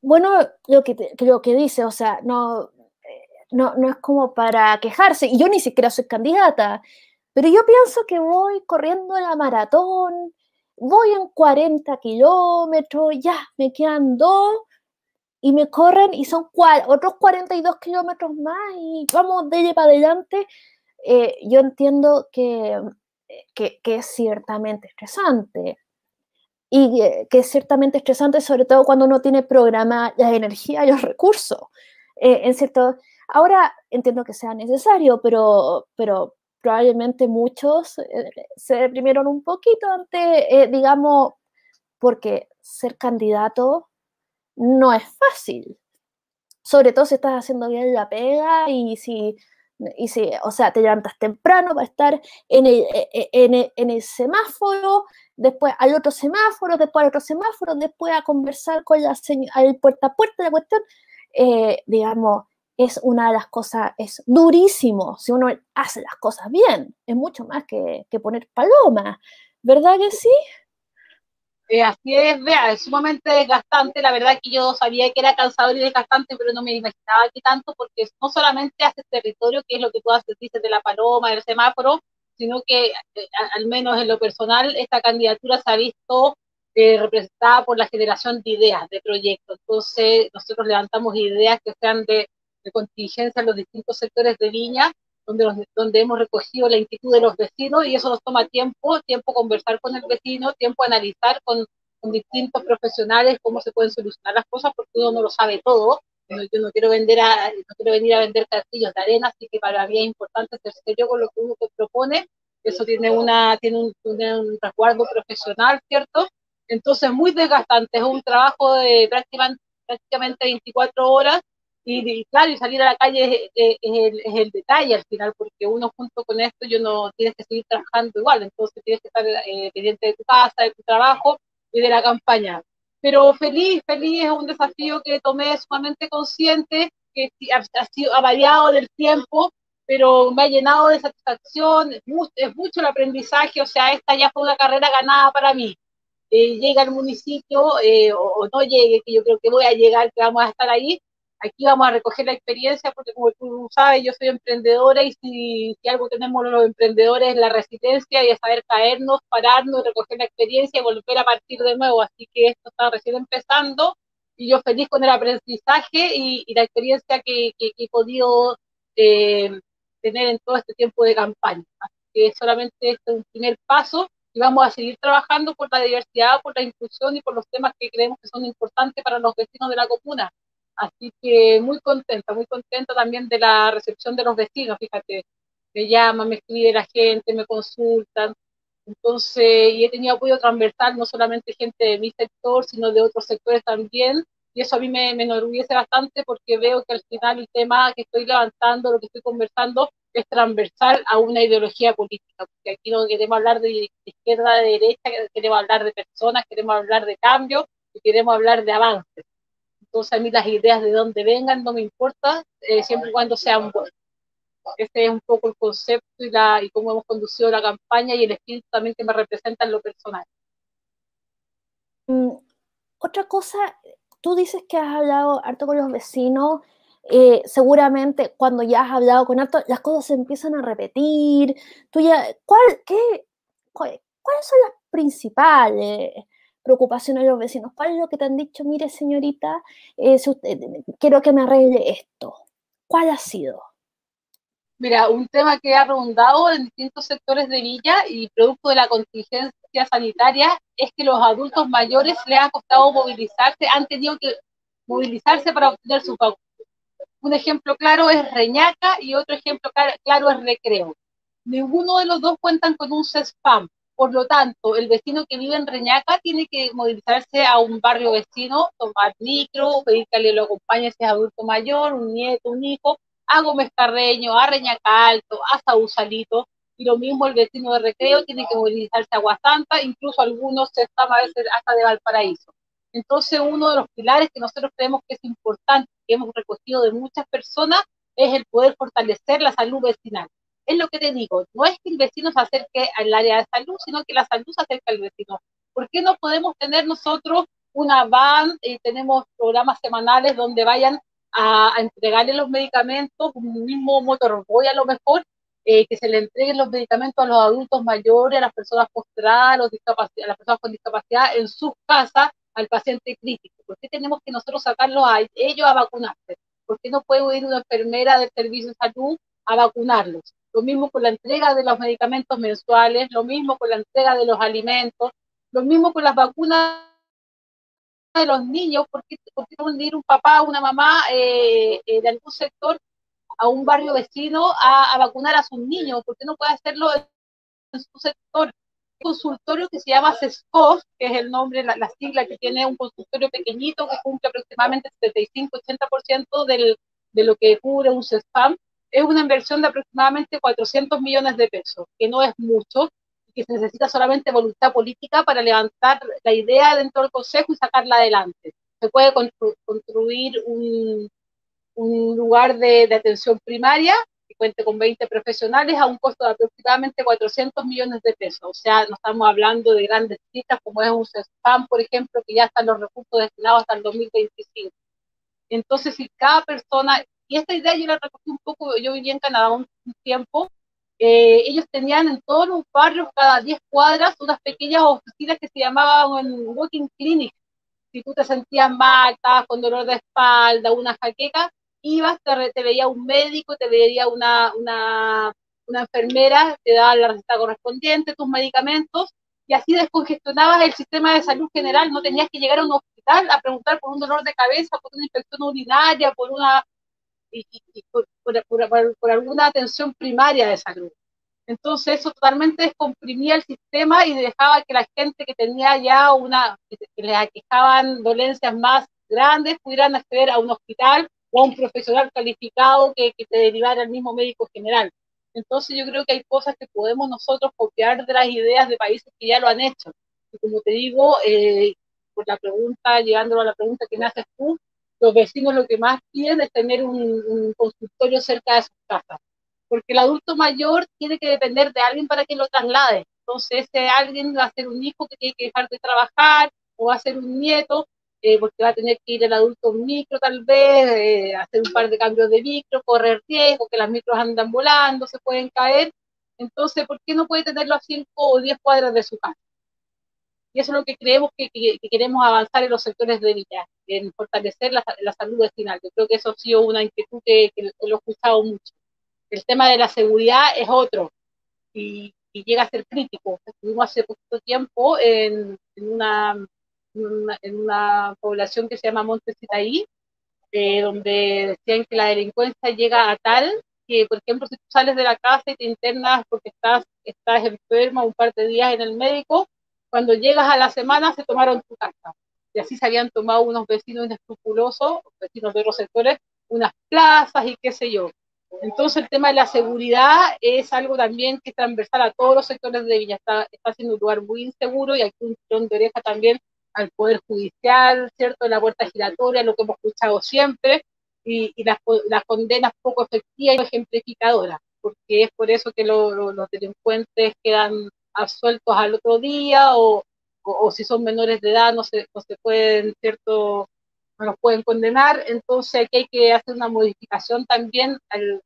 Bueno, lo que, lo que dice, o sea, no, no, no es como para quejarse, y yo ni siquiera soy candidata, pero yo pienso que voy corriendo la maratón, voy en 40 kilómetros, ya, me quedan dos, y me corren y son otros 42 kilómetros más y vamos de allá para adelante. Eh, yo entiendo que, que, que, es ciertamente estresante y que, es ciertamente estresante sobre todo cuando uno tiene programa la energía y los recursos. Eh, en cierto, Ahora entiendo que sea necesario, pero, pero probablemente muchos eh, se deprimieron un poquito ante, eh, digamos, porque ser candidato no es fácil. Sobre todo si estás haciendo bien la pega y si, y si o sea, te levantas temprano para estar en el, e, e, en el, en el semáforo, después al otro semáforo, después al otro semáforo, después a conversar con la al puerta a puerta, la cuestión, eh, digamos, es una de las cosas, es durísimo si uno hace las cosas bien, es mucho más que, que poner paloma, ¿verdad que sí? Eh, así es, vea, es sumamente desgastante, la verdad que yo sabía que era cansador y desgastante, pero no me imaginaba que tanto, porque no solamente hace territorio, que es lo que tú haces, dices de la paloma, del semáforo, sino que eh, al menos en lo personal, esta candidatura se ha visto eh, representada por la generación de ideas, de proyectos. Entonces, nosotros levantamos ideas que sean de de contingencia en los distintos sectores de Viña, donde, donde hemos recogido la inquietud de los vecinos y eso nos toma tiempo, tiempo conversar con el vecino, tiempo analizar con, con distintos profesionales cómo se pueden solucionar las cosas, porque uno no lo sabe todo. Yo no quiero, vender a, no quiero venir a vender castillos de arena, así que para mí es importante ser serio con lo que uno propone. Eso tiene, una, tiene, un, tiene un resguardo profesional, ¿cierto? Entonces, muy desgastante, es un trabajo de prácticamente 24 horas y, claro, y salir a la calle es, el, es, el, detalle al final, porque uno junto con esto, yo no tienes que seguir trabajando igual, entonces tienes que estar eh, pendiente de tu casa, de tu trabajo y de la campaña. Pero feliz, feliz es un desafío que tomé sumamente consciente, que ha, sido, ha variado del tiempo, pero me ha llenado de satisfacción, es mucho, es mucho el aprendizaje, o sea, esta ya fue una carrera ganada para mí. Eh, llega al municipio eh, o, o, no llegue, que yo creo que voy a llegar, que vamos a estar ahí, Aquí vamos a recoger la experiencia porque como tú sabes, yo soy emprendedora y si, si algo tenemos los emprendedores es la resistencia y saber caernos, pararnos, recoger la experiencia y volver a partir de nuevo. Así que esto está recién empezando y yo feliz con el aprendizaje y, y la experiencia que, que, que, he podido eh, tener en todo este tiempo de campaña. Así que solamente este es un primer paso y vamos a seguir trabajando por la diversidad, por la inclusión y por los temas que creemos que son importantes para los vecinos de la comuna. Así que muy contenta, muy contenta también de la recepción de los vecinos, fíjate, me llaman, me escribe la gente, me consultan. Entonces, y he tenido apoyo transversal, no solamente gente de mi sector, sino de otros sectores también. Y eso a mí me, enorgullece bastante porque veo que al final el tema que estoy levantando, lo que estoy conversando, es transversal a una ideología política. Porque aquí no queremos hablar de izquierda, de derecha, queremos hablar de personas, queremos hablar de cambio y queremos hablar de avances. Entonces a mí las ideas de dónde vengan no me importa, eh, siempre y cuando sean buenas. Ese es un poco el concepto y, la, y cómo hemos conducido la campaña y el espíritu también que me representa en lo personal. Mm, otra cosa, tú dices que has hablado harto con los vecinos, eh, seguramente cuando ya has hablado con harto, las cosas se empiezan a repetir. Tú ya, ¿cuál, qué, ¿Cuáles son las principales preocupaciones de los vecinos? ¿Cuál es lo que te han dicho? Mire, señorita, eh, quiero que me arregle esto. ¿Cuál ha sido? Mira, un tema que ha rondado en distintos sectores de Villa y producto de la contingencia sanitaria es que los adultos mayores les ha costado movilizarse, han tenido que movilizarse para obtener su vacuna. Un ejemplo claro es Reñaca y otro ejemplo claro es Recreo. Ninguno de los dos cuentan con un CESPAM. Por lo tanto, el vecino que vive en Reñaca tiene que movilizarse a un barrio vecino, tomar micro, pedir que lo acompañe si es adulto mayor, un nieto, un hijo, a Gómez Carreño, a Reñaca Alto, a Sausalito, y lo mismo el vecino de Recreo tiene que movilizarse a Guasanta, incluso algunos se están a veces hasta de Valparaíso. Entonces, uno de los pilares que nosotros creemos que es importante, que hemos recogido de muchas personas, es el poder fortalecer la salud vecinal. Es lo que te digo, no es que el vecino se acerque al área de salud, sino que la salud se acerque al vecino. ¿Por qué no podemos tener nosotros una van y tenemos programas semanales donde vayan a, entregarle los medicamentos, un mismo motorboy a lo mejor, eh, que se le entreguen los medicamentos a los adultos mayores, a las personas postradas, a las personas con discapacidad en sus casas, al paciente crítico. ¿Por qué tenemos que nosotros sacarlos a ellos a vacunarse? ¿Por qué no puede ir una enfermera del servicio de salud a vacunarlos? Lo mismo con la entrega de los medicamentos mensuales, lo mismo con la entrega de los alimentos, lo mismo con las vacunas de los niños, ¿por qué, por qué no ir un papá una mamá eh, eh, de algún sector a un barrio vecino a, vacunar a sus niños? ¿Por qué no puede hacerlo en su sector? Un consultorio que se llama CESCOS, que es el nombre, la, sigla que tiene un consultorio pequeñito que cumple aproximadamente 75-80% de lo que cubre un CESPAM, es una inversión de aproximadamente 400 millones de pesos, que no es mucho, que se necesita solamente voluntad política para levantar la idea dentro del Consejo y sacarla adelante. Se puede construir un, un lugar de, de, atención primaria que cuente con 20 profesionales a un costo de aproximadamente 400 millones de pesos. O sea, no estamos hablando de grandes citas como es un CESPAM, por ejemplo, que ya están los recursos destinados hasta el 2025. Entonces, si cada persona, y esta idea yo la recogí un poco, yo viví en Canadá un tiempo, eh, ellos tenían en todos los barrios, cada 10 cuadras, unas pequeñas oficinas que se llamaban walking clinic. Si tú te sentías mal, estabas con dolor de espalda, una jaqueca, ibas, te, veía un médico, te veía una, una, una enfermera, te daba la receta correspondiente, tus medicamentos, y así descongestionabas el sistema de salud general. No tenías que llegar a un hospital a preguntar por un dolor de cabeza, por una infección urinaria, por una y, por, por, alguna atención primaria de salud. Entonces eso totalmente descomprimía el sistema y dejaba que la gente que tenía ya una, que, les aquejaban dolencias más grandes, pudieran acceder a un hospital o a un profesional calificado que, que te derivara al mismo médico general. Entonces yo creo que hay cosas que podemos nosotros copiar de las ideas de países que ya lo han hecho. Y como te digo, eh, por la pregunta, llegándolo a la pregunta que me haces tú, los vecinos lo que más piden es tener un, consultorio cerca de sus casas, porque el adulto mayor tiene que depender de alguien para que lo traslade. Entonces, ese alguien va a ser un hijo que tiene que dejar de trabajar o va a ser un nieto, eh, porque va a tener que ir el adulto micro tal vez, eh, hacer un par de cambios de micro, correr riesgo, que las micros andan volando, se pueden caer. Entonces, ¿por qué no puede tenerlo a 5 o 10 cuadras de su casa? Y eso es lo que creemos que, queremos avanzar en los sectores de vida, en fortalecer la, salud vecinal. Yo creo que eso ha sido una inquietud que, lo he escuchado mucho. El tema de la seguridad es otro y, llega a ser crítico. Estuvimos hace poquito tiempo en, una, en, una, población que se llama Monte eh, donde decían que la delincuencia llega a tal que, por ejemplo, si tú sales de la casa y te internas porque estás, estás enferma un par de días en el médico, cuando llegas a la semana se tomaron tu casa. Y así se habían tomado unos vecinos inescrupulosos, vecinos de otros sectores, unas plazas y qué sé yo. Entonces el tema de la seguridad es algo también que es transversal a todos los sectores de Villa. Está, está siendo un lugar muy inseguro y hay un tirón de oreja también al Poder Judicial, ¿cierto? La puerta giratoria, lo que hemos escuchado siempre, y, las, condenas poco efectivas y ejemplificadoras, porque es por eso que los delincuentes quedan absueltos al otro día o, o, si son menores de edad no se, no se pueden, ¿cierto? No los pueden condenar, entonces aquí hay que hacer una modificación también al,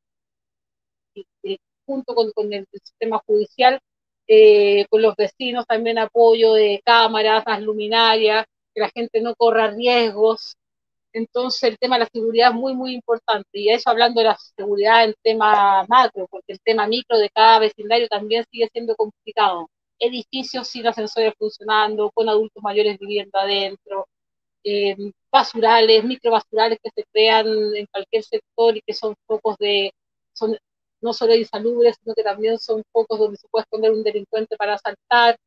junto con, con, el sistema judicial, eh, con los vecinos también apoyo de cámaras, las luminarias, que la gente no corra riesgos, entonces el tema de la seguridad es muy, muy importante. Y eso hablando de la seguridad en tema macro, porque el tema micro de cada vecindario también sigue siendo complicado. Edificios sin ascensores funcionando, con adultos mayores viviendo adentro, eh, basurales, microbasurales que se crean en cualquier sector y que son focos de, son no solo insalubres, sino que también son focos donde se puede esconder un delincuente para asaltar.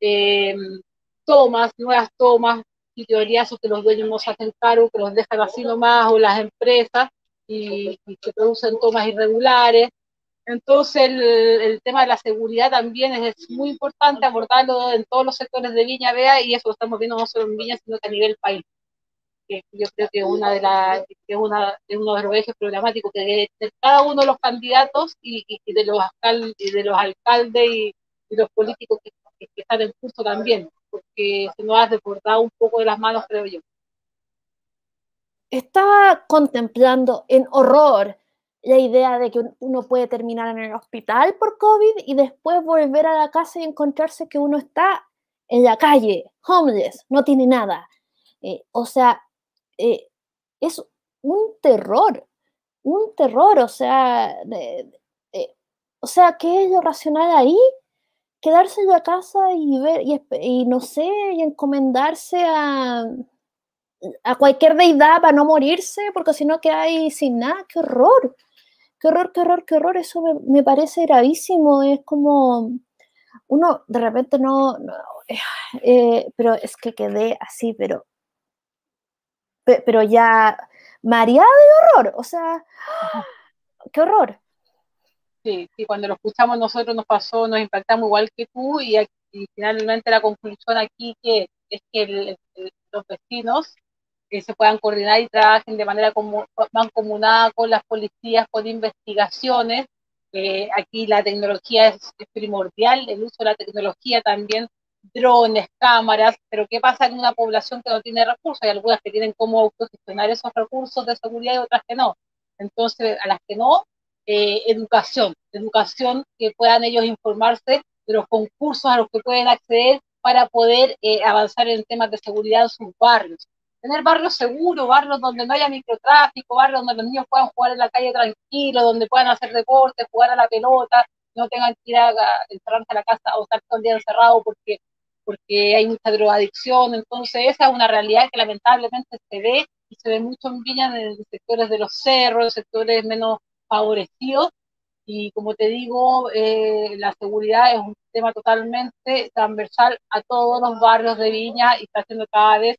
Eh, tomas, nuevas tomas, o que los dueños no se hacen cargo, que los dejan así nomás, o las empresas, y, que producen tomas irregulares. Entonces, el, tema de la seguridad también es, muy importante abordarlo en todos los sectores de Viña Vea, y eso lo estamos viendo no solo en Viña, sino que a nivel país. Que yo creo que, una de la, que una, es uno de los ejes programáticos que debe tener cada uno de los candidatos y, de, los alcaldes, y de los alcaldes y, los políticos que, que están en curso también porque se nos ha deportado un poco de las manos, creo yo. Estaba contemplando en horror la idea de que uno puede terminar en el hospital por COVID y después volver a la casa y encontrarse que uno está en la calle, homeless, no tiene nada. Eh, o sea, eh, es un terror, un terror, o sea, o sea, ¿qué es lo racional ahí? Quedarse en la casa y ver, y, no sé, y encomendarse a, a cualquier deidad para no morirse, porque si no ahí sin nada, qué horror, qué horror, qué horror, qué horror, eso me, parece gravísimo, es como, uno de repente no, eh, pero es que quedé así, pero, pero ya mareada de horror, o sea, qué horror. Sí, cuando lo escuchamos nosotros nos pasó, nos impactamos igual que tú y, finalmente la conclusión aquí que es que los vecinos que se puedan coordinar y trabajen de manera mancomunada con las policías, con investigaciones. Eh, aquí la tecnología es, primordial, el uso de la tecnología también, drones, cámaras, pero ¿qué pasa en una población que no tiene recursos? Hay algunas que tienen cómo autogestionar esos recursos de seguridad y otras que no. Entonces, a las que no, eh, educación, educación que puedan ellos informarse de los concursos a los que pueden acceder para poder eh, avanzar en temas de seguridad en sus barrios. Tener barrios seguros, barrios donde no haya microtráfico, barrios donde los niños puedan jugar en la calle tranquilo, donde puedan hacer deporte, jugar a la pelota, no tengan que ir a, encerrarse a la casa o estar todo el día encerrado porque, porque hay mucha drogadicción. Entonces, esa es una realidad que lamentablemente se ve y se ve mucho en Villa en sectores de los cerros, en sectores menos favorecidos y como te digo, eh, la seguridad es un tema totalmente transversal a todos los barrios de Viña y está haciendo cada vez,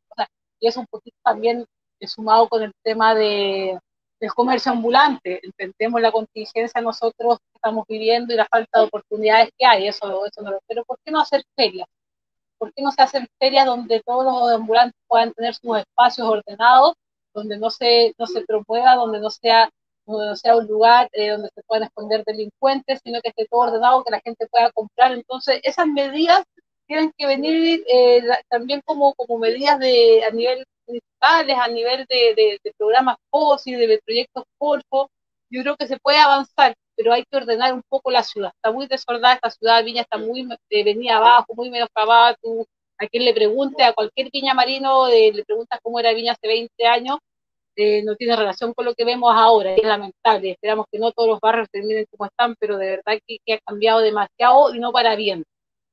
y es un poquito también sumado con el tema de, del comercio ambulante. Entendemos la contingencia nosotros que estamos viviendo y la falta de oportunidades que hay, eso, eso no lo pero ¿por qué no hacer ferias? ¿Por qué no se hacen ferias donde todos los ambulantes puedan tener sus espacios ordenados, donde no se, no se promueva, donde no sea no sea un lugar eh, donde se puedan esconder delincuentes, sino que esté todo ordenado, que la gente pueda comprar. Entonces, esas medidas tienen que venir eh, también como, como medidas de, a nivel municipales, a nivel de, de, programas POSI, de proyectos Corfo. Yo creo que se puede avanzar, pero hay que ordenar un poco la ciudad. Está muy desordenada esta ciudad, Viña está muy eh, venida abajo, muy menos Tú, a quien le pregunte, a cualquier Viña Marino, le preguntas cómo era Viña hace 20 años, eh, no tiene relación con lo que vemos ahora, es lamentable. Esperamos que no todos los barrios terminen como están, pero de verdad que, ha cambiado demasiado y no para bien.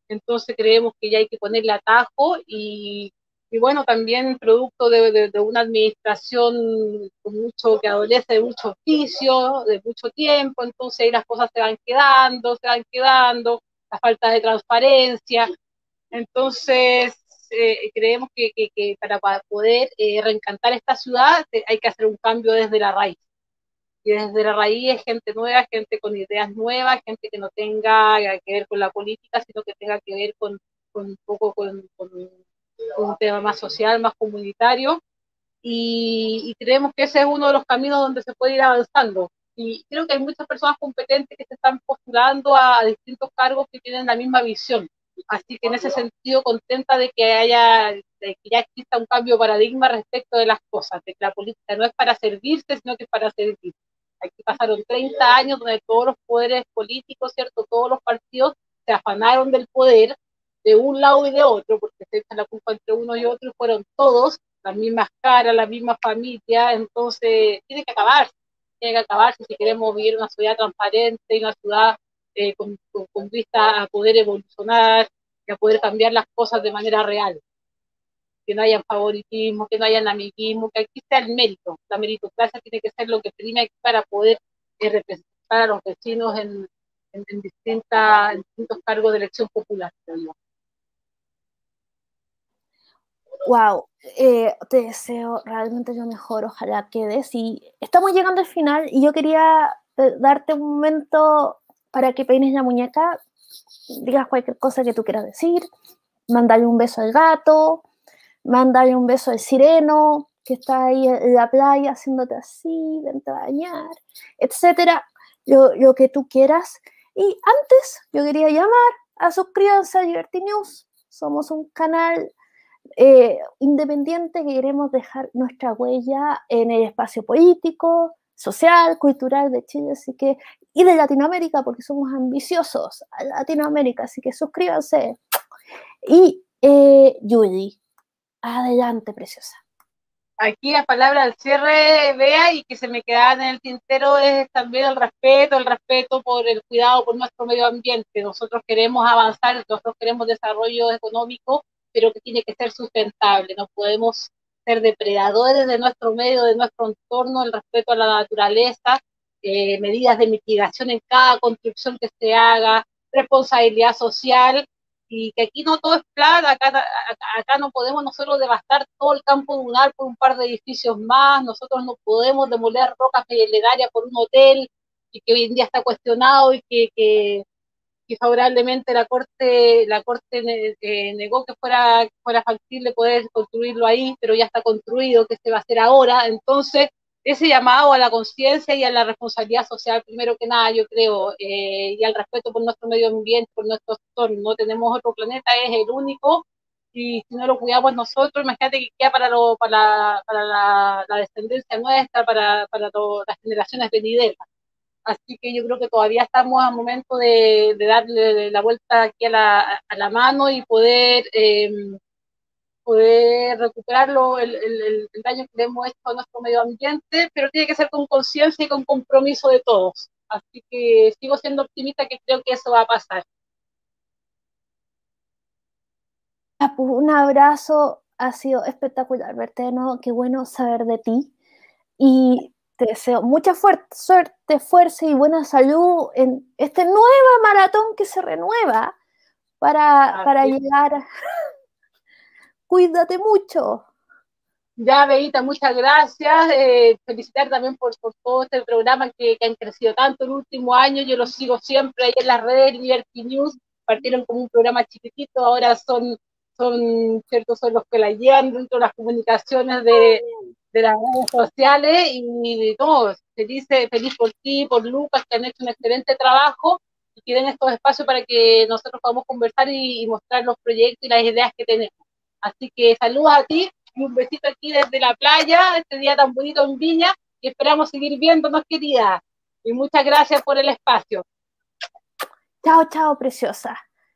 Entonces creemos que ya hay que ponerle atajo y, y bueno, también producto de, de, una administración con mucho, que adolece de mucho oficio, de mucho tiempo, entonces ahí las cosas se van quedando, se van quedando, la falta de transparencia. Entonces, eh, creemos que, que, para, poder eh, reencantar esta ciudad hay que hacer un cambio desde la raíz. Y desde la raíz es gente nueva, gente con ideas nuevas, gente que no tenga que ver con la política, sino que tenga que ver con, con un poco con, con, un tema más social, más comunitario. Y, y, creemos que ese es uno de los caminos donde se puede ir avanzando. Y creo que hay muchas personas competentes que se están postulando a distintos cargos que tienen la misma visión Así que en ese sentido contenta de que haya, de que ya exista un cambio de paradigma respecto de las cosas, de que la política no es para servirse, sino que es para servir. Aquí pasaron 30 años donde todos los poderes políticos, ¿cierto? Todos los partidos se afanaron del poder de un lado y de otro, porque se echa la culpa entre uno y otro, y fueron todos las mismas caras, la misma familia, entonces tiene que acabarse, tiene que acabarse si queremos vivir una ciudad transparente y una ciudad eh, con, vista a poder evolucionar y a poder cambiar las cosas de manera real. Que no haya favoritismo, que no haya amiguismo, que aquí sea el mérito. La meritocracia tiene que ser lo que prima para poder eh, representar a los vecinos en, distintos cargos de elección popular. Wow, eh, te deseo realmente lo mejor, ojalá quedes. Y estamos llegando al final y yo quería darte un momento para que peines la muñeca, digas cualquier cosa que tú quieras decir, mándale un beso al gato, mándale un beso al sireno que está ahí en la playa haciéndote así, vente a bañar, etcétera, lo, lo, que tú quieras. Y antes yo quería llamar a suscríbanse a Liberty News. Somos un canal eh, independiente que queremos dejar nuestra huella en el espacio político, social, cultural de Chile, así que, y de Latinoamérica, porque somos ambiciosos a Latinoamérica, así que suscríbanse. Y eh, Judy, adelante, preciosa. Aquí la palabra al cierre, vea, y que se me queda en el tintero es también el respeto, el respeto por el cuidado por nuestro medio ambiente. Nosotros queremos avanzar, nosotros queremos desarrollo económico, pero que tiene que ser sustentable. No podemos ser depredadores de nuestro medio, de nuestro entorno, el respeto a la naturaleza, eh, medidas de mitigación en cada construcción que se haga, responsabilidad social, y que aquí no todo es plata, acá, acá, no podemos nosotros devastar todo el campo lunar por un par de edificios más, nosotros no podemos demoler rocas pelegarias por un hotel, y que hoy en día está cuestionado y que, que que favorablemente la Corte, la corte eh, negó que fuera, fuera factible poder construirlo ahí, pero ya está construido, que se va a hacer ahora. Entonces, ese llamado a la conciencia y a la responsabilidad social, primero que nada, yo creo, eh, y al respeto por nuestro medio ambiente, por nuestro entorno. No tenemos otro planeta, es el único, y si no lo cuidamos nosotros, imagínate que queda para, lo, para, para la, descendencia nuestra, para, para las generaciones venideras. Así que yo creo que todavía estamos a momento de, darle la vuelta aquí a la, mano y poder, eh, poder recuperar el, daño que le hemos hecho a nuestro medio ambiente, pero tiene que ser con conciencia y con compromiso de todos. Así que sigo siendo optimista que creo que eso va a pasar. Un abrazo, ha sido espectacular verte de nuevo, qué bueno saber de ti. Y te deseo mucha suerte, fuerza y buena salud en este nuevo maratón que se renueva para, para llegar. Cuídate mucho. Ya, Beita, muchas gracias. Eh, felicitar también por, por, todo este programa que, que, han crecido tanto el último año. Yo lo sigo siempre ahí en las redes, Liberty News. Partieron como un programa chiquitito, ahora son, son, ¿cierto? son los que la llevan dentro de las comunicaciones de, de las redes sociales y todo, feliz, feliz por ti, por Lucas, que han hecho un excelente trabajo y que den estos espacios para que nosotros podamos conversar y, y, mostrar los proyectos y las ideas que tenemos. Así que saludos a ti y un besito aquí desde la playa, este día tan bonito en Viña, y esperamos seguir viéndonos, querida. Y muchas gracias por el espacio. Chao, chao, preciosa.